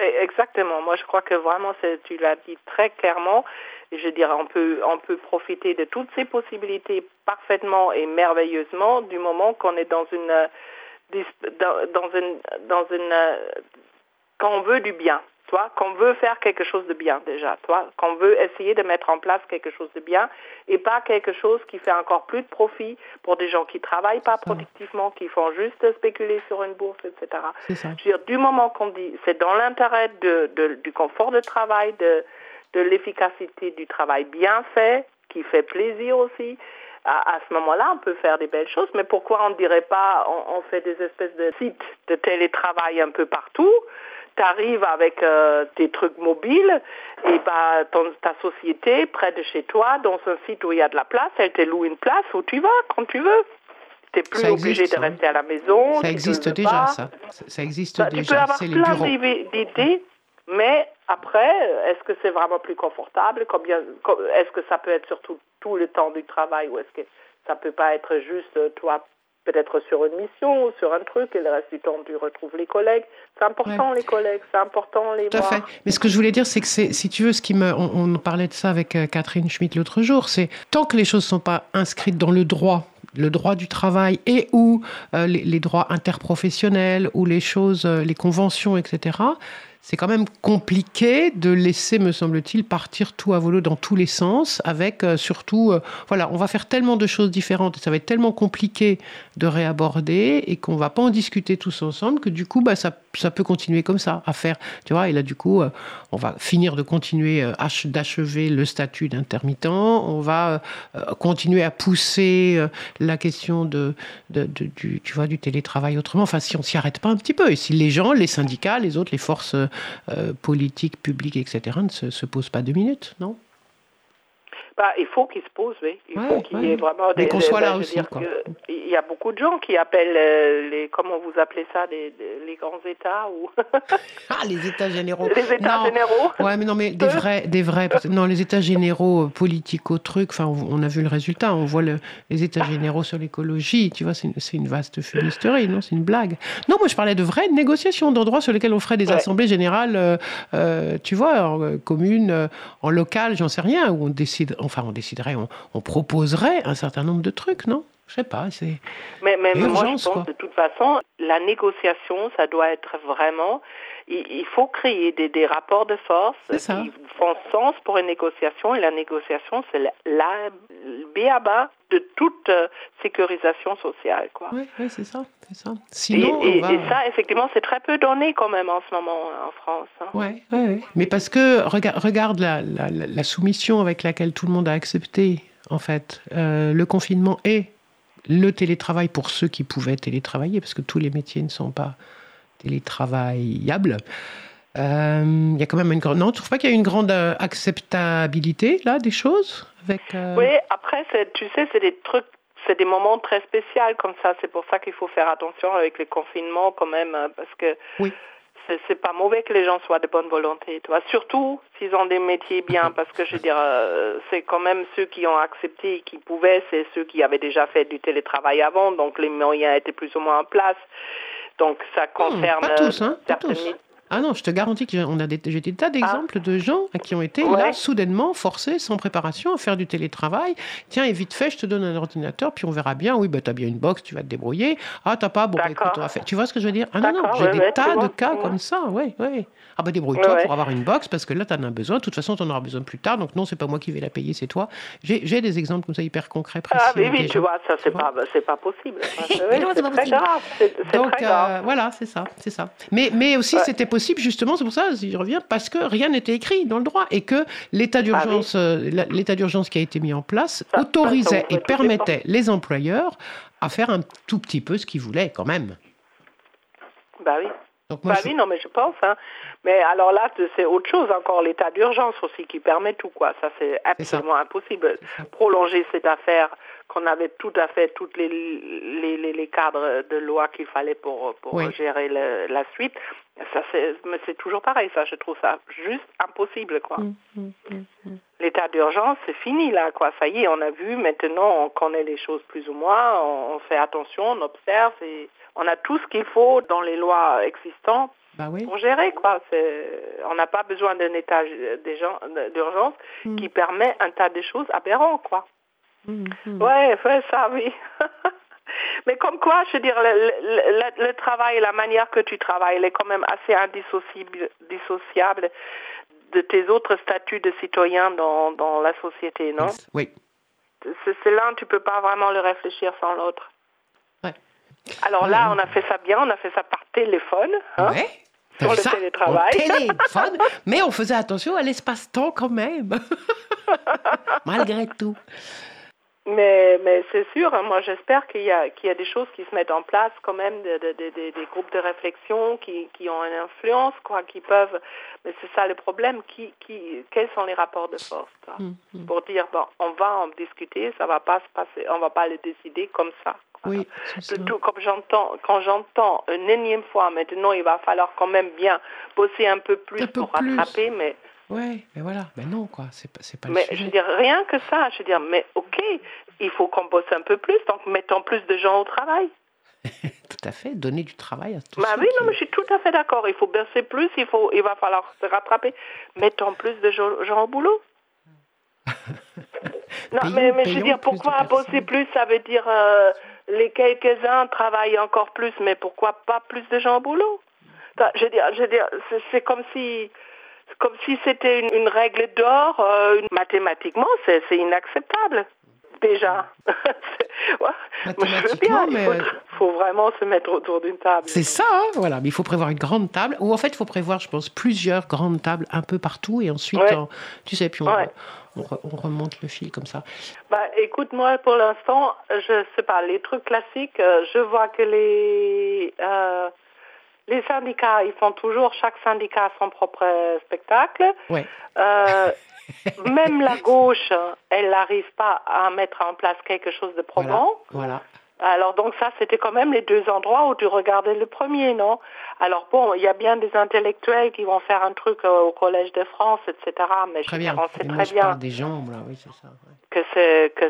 Eh, Exactement. Moi, je crois que vraiment, tu l'as dit très clairement. Je dirais, on peut, on peut profiter de toutes ces possibilités parfaitement et merveilleusement du moment qu'on est dans une, euh, dans une, dans une, euh, quand on veut du bien, toi, qu'on veut faire quelque chose de bien déjà, toi, qu'on veut essayer de mettre en place quelque chose de bien et pas quelque chose qui fait encore plus de profit pour des gens qui travaillent pas productivement, qui font juste spéculer sur une bourse, etc. Ça. Je veux dire, du moment qu'on dit c'est dans l'intérêt de, de- du confort de travail, de, de l'efficacité du travail bien fait, qui fait plaisir aussi, à, à ce moment-là, on peut faire des belles choses. Mais pourquoi on ne dirait pas, on, on fait des espèces de sites de télétravail un peu partout tu arrives avec euh, tes trucs mobiles et bah, ton- ta société près de chez toi, dans un site où il y a de la place, elle te loue une place où tu vas quand tu veux. Tu n'es plus Ça obligé existe, de ça. rester à la maison. Ça existe déjà, pas. ça. Ça ça existe Bah, tu peux déjà. avoir plein d'idées, mais après, est-ce que c'est vraiment plus confortable? Est-ce que ça peut être surtout tout le temps du travail ou est-ce que ça peut pas être juste euh, toi peut-être sur une mission ou sur un truc et le reste du temps tu retrouves les collègues C'est important les collègues, c'est important les Tout à voir. fait. Mais ce que je voulais dire, c'est que si tu veux, ce qui me, on, on parlait de ça avec euh, Catherine Schmitt l'autre jour, c'est tant que les choses sont pas inscrites dans le droit, le droit du travail et ou euh, les, les droits interprofessionnels ou les choses, euh, les conventions, etc. C'est quand même compliqué de laisser, me semble-t-il, partir tout à volo dans tous les sens, avec euh, surtout, euh, voilà, on va faire tellement de choses différentes ça va être tellement compliqué de réaborder et qu'on va pas en discuter tous ensemble que du coup, bah, ça, ça peut continuer comme ça à faire, tu vois. Et là, du coup, euh, on va finir de continuer euh, ach- d'achever le statut d'intermittent. On va euh, continuer à pousser la question de, du, tu vois, du télétravail autrement. Enfin, si on s'y arrête pas un petit peu et si les gens, les syndicats, les autres, les forces politiques, publiques, etc., ne se posent pas deux minutes, non? Bah, il faut qu'ils se posent, oui. Il Ouais, faut qu'il y ait vraiment Mais des. qu'on soit là aussi, Il y a beaucoup de gens qui appellent euh, les. Comment vous appelez ça les, les- grands États ou Ah, les États généraux. les États Non. généraux Ouais, mais non, mais des vrais, des vrais. Non, les États généraux euh, politico trucs. Enfin, on, a vu le résultat. On voit le- les États généraux sur l'écologie. Tu vois, c'est une, une vaste fumisterie, non C'est une blague. Non, moi, je parlais de vraies négociations, d'endroits sur lesquels on ferait des Ouais. assemblées générales, euh, euh, tu vois, en commune, en local, j'en sais rien, où on décide. Enfin, on déciderait, on, on proposerait un certain nombre de trucs, non? Je sais pas. C'est. Mais, mais moi, je pense quoi. de toute façon, la négociation, ça doit être vraiment. Il, il faut créer des, des rapports de force qui font sens pour une négociation. Et la négociation, c'est la, la béaba de toute euh, sécurisation sociale, quoi. Ouais, c'est ça, c'est ça. Et, Sinon, et- on va... et ça, effectivement, c'est très peu donné quand même en ce moment hein, en France. hein. Ouais, ouais. Mais parce que rega- regarde la, la- la- la soumission avec laquelle tout le monde a accepté, en fait, euh, le confinement et le télétravail pour ceux qui pouvaient télétravailler, parce que tous les métiers ne sont pas télétravaillables. Euh, Il y a quand même une grande. Non, tu trouves pas qu'il y a une grande euh, acceptabilité là des choses avec. euh, Oui, après, tu sais, c'est des trucs, c'est des moments très spéciaux comme ça. C'est pour ça qu'il faut faire attention avec les confinements quand même, hein, parce que Oui. c'est c'est pas mauvais que les gens soient de bonne volonté, tu vois. Surtout s'ils ont des métiers bien, parce que je veux dire, euh, c'est quand même ceux qui ont accepté, et qui pouvaient, c'est ceux qui avaient déjà fait du télétravail avant, donc les moyens étaient plus ou moins en place. Donc ça concerne pas tous, hein, pas certaines tous. Ah non, je te garantis que j'ai des, j'ai des tas d'exemples de gens qui ont été là Ah. Soudainement forcés, sans préparation, à faire du télétravail. Tiens, et vite fait, je te donne un ordinateur, puis on verra bien. Oui, bah, tu as bien une box, tu vas te débrouiller. Ah, t'as pas, bon, bah, écoute, on va faire. Tu vois ce que je veux dire? Ah non, non, j'ai ouais, des ouais, tas de cas ouais. comme ça, oui, oui. Ah, bah, débrouille-toi Ouais. pour avoir une box, parce que là, tu en as besoin. De toute façon, tu en auras besoin plus tard. Donc, non, c'est pas moi qui vais la payer, c'est toi. J'ai des exemples comme ça hyper concrets, précis. Ah oui, avec oui, tu vois, ça c'est pas, c'est pas possible. Mais non, c'est très possible. grave. C'est euh, voilà, c'est ça, c'est ça. Mais, mais aussi Ouais. c'était possible justement, c'est pour ça, si je reviens, parce que rien n'était écrit dans le droit et que l'état d'urgence, euh, l'état d'urgence qui a été mis en place Ça- autorisait et permettait les employeurs à faire un tout petit peu ce qu'ils voulaient quand même. Bah oui. Donc moi, Bah je- oui, non, mais je pense. Hein. Mais alors là, c'est autre chose encore, l'état d'urgence aussi qui permet tout, quoi. Ça, c'est absolument impossible. Prolonger cette affaire qu'on avait tout à fait tous les, les, les, les cadres de loi qu'il fallait pour, pour Oui. gérer le- la suite, ça, c'est, mais c'est toujours pareil, ça. Je trouve ça juste impossible, quoi. Mm, L'état d'urgence, c'est fini, là, quoi. Ça y est, on a vu, maintenant, on connaît les choses plus ou moins, on, on fait attention, on observe et on a tout ce qu'il faut dans les lois existantes bah oui. pour gérer quoi. C'est- On n'a pas besoin d'un état d'urgence d'urgence Mm. qui permet un tas de choses aberrantes quoi. Mm, mm. Ouais, ouais, ça oui. Mais comme quoi, je veux dire, le, le- le- le travail, la manière que tu travailles, elle est quand même assez indissociable dissociable de tes autres statuts de citoyen dans, dans la société, non? Oui. C'est l'un, tu peux pas vraiment le réfléchir sans l'autre. Ouais. Alors Ouais, là, on a fait ça bien, on a fait ça par téléphone. hein? Ouais. Sur le Ça, télétravail. au téléphone, mais on faisait attention à l'espace-temps quand même. Malgré tout. Mais, mais c'est sûr, hein, moi j'espère qu'il y, a, qu'il y a des choses qui se mettent en place quand même, de- de- de- de- des groupes de réflexion qui, qui ont une influence, quoi, qui peuvent... Mais c'est ça le problème, qui, qui, quels sont les rapports de force quoi, Mm, Pour dire, bon, on va en discuter, ça va pas se passer, on va pas le décider comme ça. quoi. Oui. Surtout comme j'entends, quand j'entends une énième fois, maintenant il va falloir quand même bien bosser un peu plus Un peu pour plus. rattraper, mais Ouais, mais voilà, mais non, quoi, c'est pas, c'est pas mais le je sujet. veux dire, rien que ça, je veux dire, mais ok, il faut qu'on bosse un peu plus, donc mettons plus de gens au travail. Tout à fait, donner du travail à tous Bah oui, qui- non, mais je suis tout à fait d'accord, il faut bosser plus, il, faut, il va falloir se rattraper. Mettons plus de gens, gens au boulot. non, Payons- mais, mais je veux dire, pourquoi bosser plus Ça veut dire euh, les quelques-uns travaillent encore plus, mais pourquoi pas plus de gens au boulot? Je veux dire, je veux dire c'est- comme si comme si c'était une, une règle d'or. euh, mathématiquement, c'est inacceptable. Déjà. C'est- ouais. Je veux bien. Il mais, faut, euh, faut vraiment se mettre autour d'une table. C'est ça, hein, voilà. Mais il faut prévoir une grande table, ou en fait, il faut prévoir, je pense, plusieurs grandes tables un peu partout, et ensuite, Ouais. on- tu sais, puis on, Ouais. on re- on remonte le fil comme ça. Bah, écoute, moi, pour l'instant, je sais pas, les trucs classiques, euh, je vois que les, euh, les syndicats, ils font toujours, chaque syndicat son propre spectacle. Ouais. Euh, même la gauche, elle n'arrive pas à mettre en place quelque chose de Voilà. probant. voilà. Alors donc ça, c'était quand même les deux endroits où tu regardais le premier, non? Alors bon, il y a bien des intellectuels qui vont faire un truc au Collège de France, etc. Mais je Très bien. moi, très je bien parle des gens, là, oui, c'est ça. ouais. que c'est que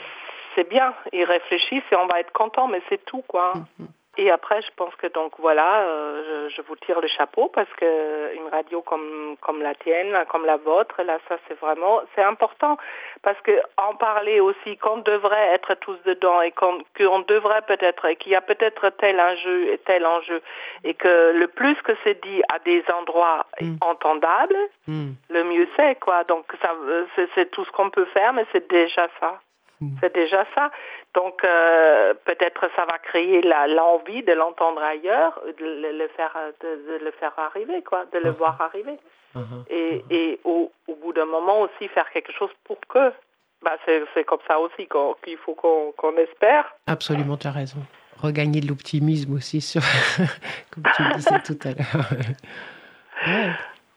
c'est bien. Ils réfléchissent et on va être content, mais c'est tout quoi. Mhm. Et après, je pense que donc voilà, euh, je, je vous tire le chapeau parce que une radio comme comme la tienne, comme la vôtre, là, ça c'est vraiment c'est important parce que en parler aussi qu'on devrait être tous dedans et qu'on qu'on devrait peut-être et qu'il y a peut-être tel enjeu et tel enjeu et que le plus que c'est dit à des endroits Mm. entendables, Hmm. le mieux c'est quoi. Donc ça, euh, c'est tout ce qu'on peut faire, mais c'est déjà ça. Mm. C'est déjà ça. Donc euh, peut-être ça va créer l'envie de l'entendre ailleurs, de le, le faire, de, de le faire arriver, quoi, de le Mhm. voir arriver. Mhm. Et, et au, au bout d'un moment aussi faire quelque chose pour que. Bah, c'est, comme ça aussi qu'il faut qu'on, espère. Absolument, tu as raison. Regagner de l'optimisme aussi, sur... comme tu le disais tout à l'heure. Ouais.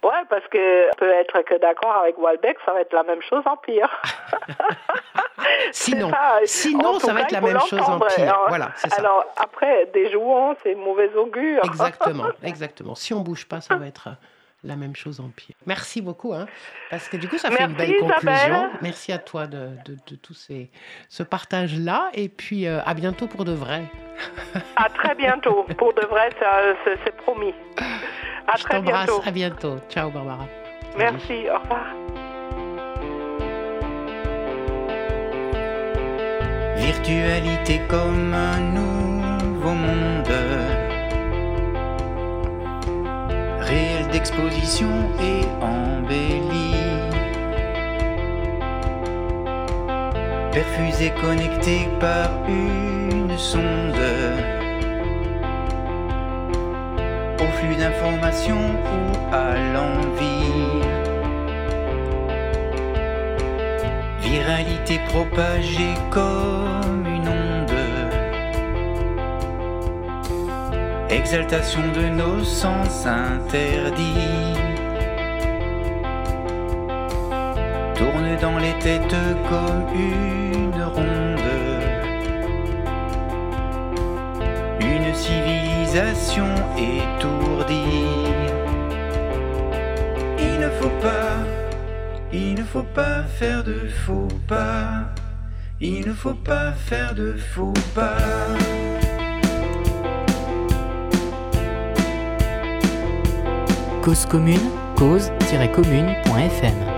Ouais, parce que on peut être que d'accord avec Walbeck, ça va être la même chose en pire. Sinon, sinon ça va être la même chose en pire. Alors- Voilà, c'est ça. Alors après, des jouants, c'est mauvais augure. Exactement, exactement. Si on bouge pas, ça va être la même chose en pire. Merci beaucoup, hein, parce que du coup, ça fait une belle conclusion. Isabelle. Merci à toi de, de, de tout ces, ce partage-là, et puis euh, à bientôt pour de vrai. À très bientôt. Pour de vrai, ça, c'est, promis. À Je très t'embrasse. bientôt. À bientôt. Ciao, Barbara. Merci, au revoir. Virtualité comme un nouveau monde. Réel d'exposition et embelli. Perfusé connecté par une sonde. Au flux d'informations ou à l'envie. Viralité propagée comme une onde. Exaltation de nos sens interdits. Tourne dans les têtes comme une ronde. Une civilisation étourdie. Il ne faut pas il ne faut pas faire de faux pas. Il ne faut pas faire de faux pas. Cause commune, cause-commune.fm.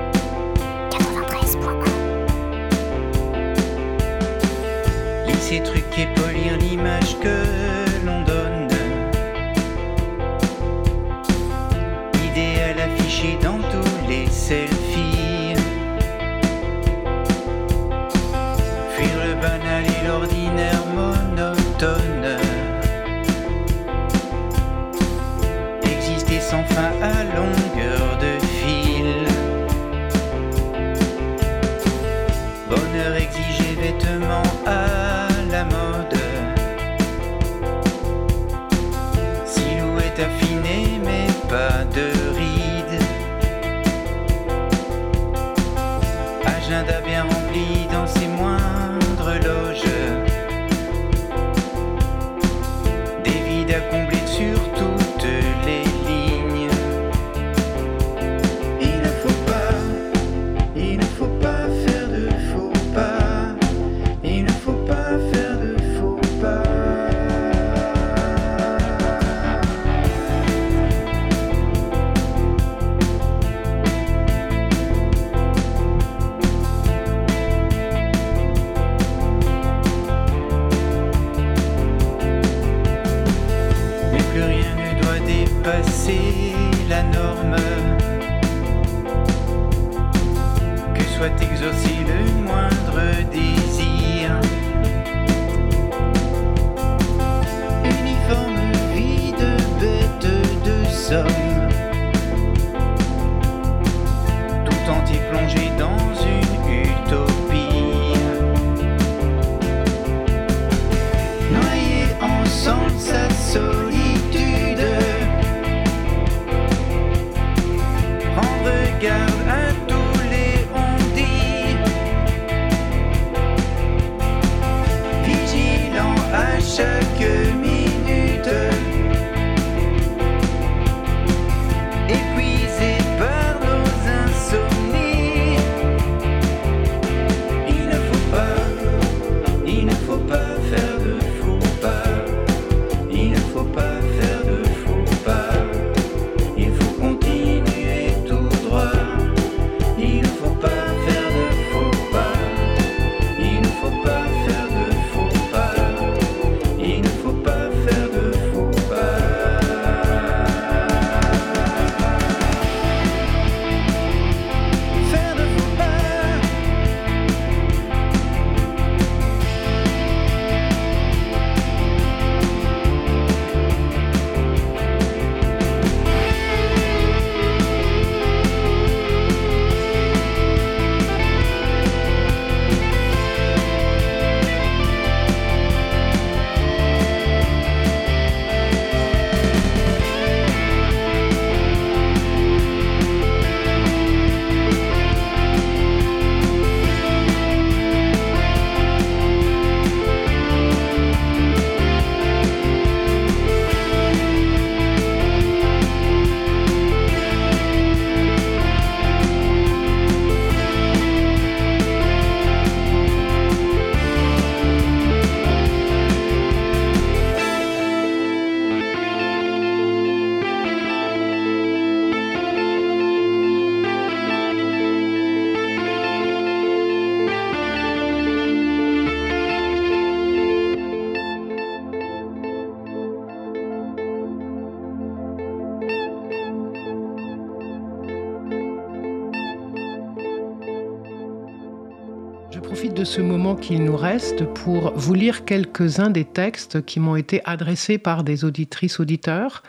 ce moment qu'il nous reste pour vous lire quelques-uns des textes qui m'ont été adressés par des auditrices auditeurs.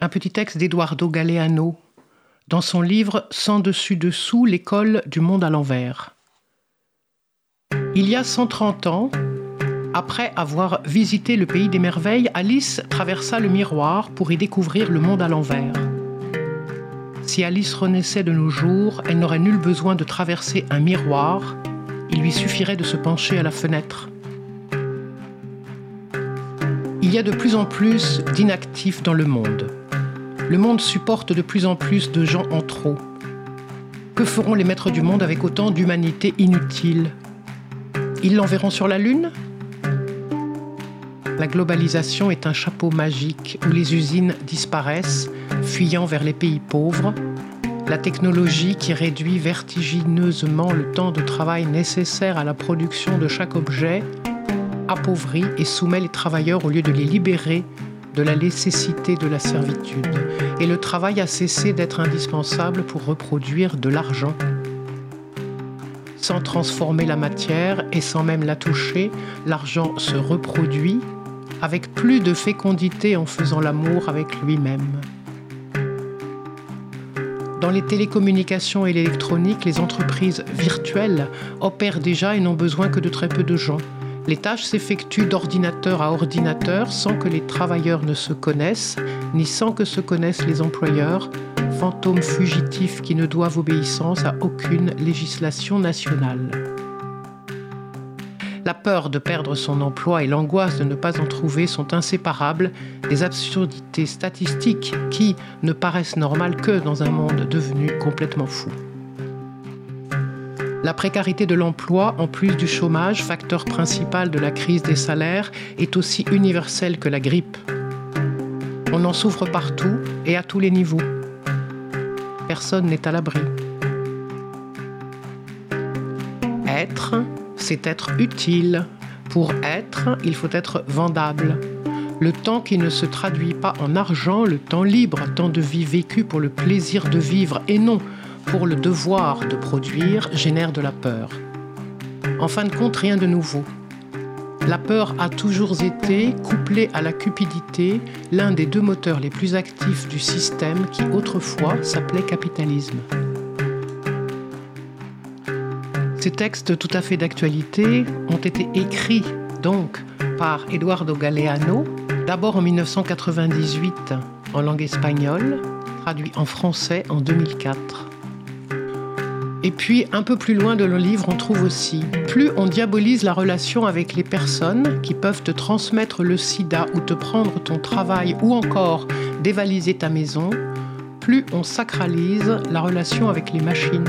Un petit texte d'Eduardo Galeano dans son livre Sans dessus dessous, l'école du monde à l'envers. Il y a 130 ans, après avoir visité le pays des merveilles, Alice traversa le miroir pour y découvrir le monde à l'envers. Si Alice renaissait de nos jours, elle n'aurait nul besoin de traverser un miroir, il lui suffirait de se pencher à la fenêtre. Il y a de plus en plus d'inactifs dans le monde. Le monde supporte de plus en plus de gens en trop. Que feront les maîtres du monde avec autant d'humanité inutile? Ils l'enverront sur la Lune? La globalisation est un chapeau magique où les usines disparaissent, fuyant vers les pays pauvres. La technologie qui réduit vertigineusement le temps de travail nécessaire à la production de chaque objet appauvrit et soumet les travailleurs au lieu de les libérer de la nécessité de la servitude, et le travail a cessé d'être indispensable pour reproduire de l'argent. Sans transformer la matière et sans même la toucher, l'argent se reproduit avec plus de fécondité en faisant l'amour avec lui-même. Dans les télécommunications et l'électronique, les entreprises virtuelles opèrent déjà et n'ont besoin que de très peu de gens. Les tâches s'effectuent d'ordinateur à ordinateur sans que les travailleurs ne se connaissent, ni sans que se connaissent les employeurs, fantômes fugitifs qui ne doivent obéissance à aucune législation nationale. La peur de perdre son emploi et l'angoisse de ne pas en trouver sont inséparables des absurdités statistiques qui ne paraissent normales que dans un monde devenu complètement fou. La précarité de l'emploi, en plus du chômage, facteur principal de la crise des salaires, est aussi universelle que la grippe. On en souffre partout et à tous les niveaux. Personne n'est à l'abri. Être, c'est être utile. Pour être, il faut être vendable. Le temps qui ne se traduit pas en argent, le temps libre, temps de vie vécu pour le plaisir de vivre et non pour le devoir de produire génère de la peur. En fin de compte, rien de nouveau. La peur a toujours été, couplée à la cupidité, l'un des deux moteurs les plus actifs du système qui autrefois s'appelait capitalisme. Ces textes tout à fait d'actualité ont été écrits donc par Eduardo Galeano, d'abord en 1998 en langue espagnole, traduit en français en 2004. Et puis, un peu plus loin de le livre, on trouve aussi, plus on diabolise la relation avec les personnes qui peuvent te transmettre le sida ou te prendre ton travail ou encore dévaliser ta maison, plus on sacralise la relation avec les machines.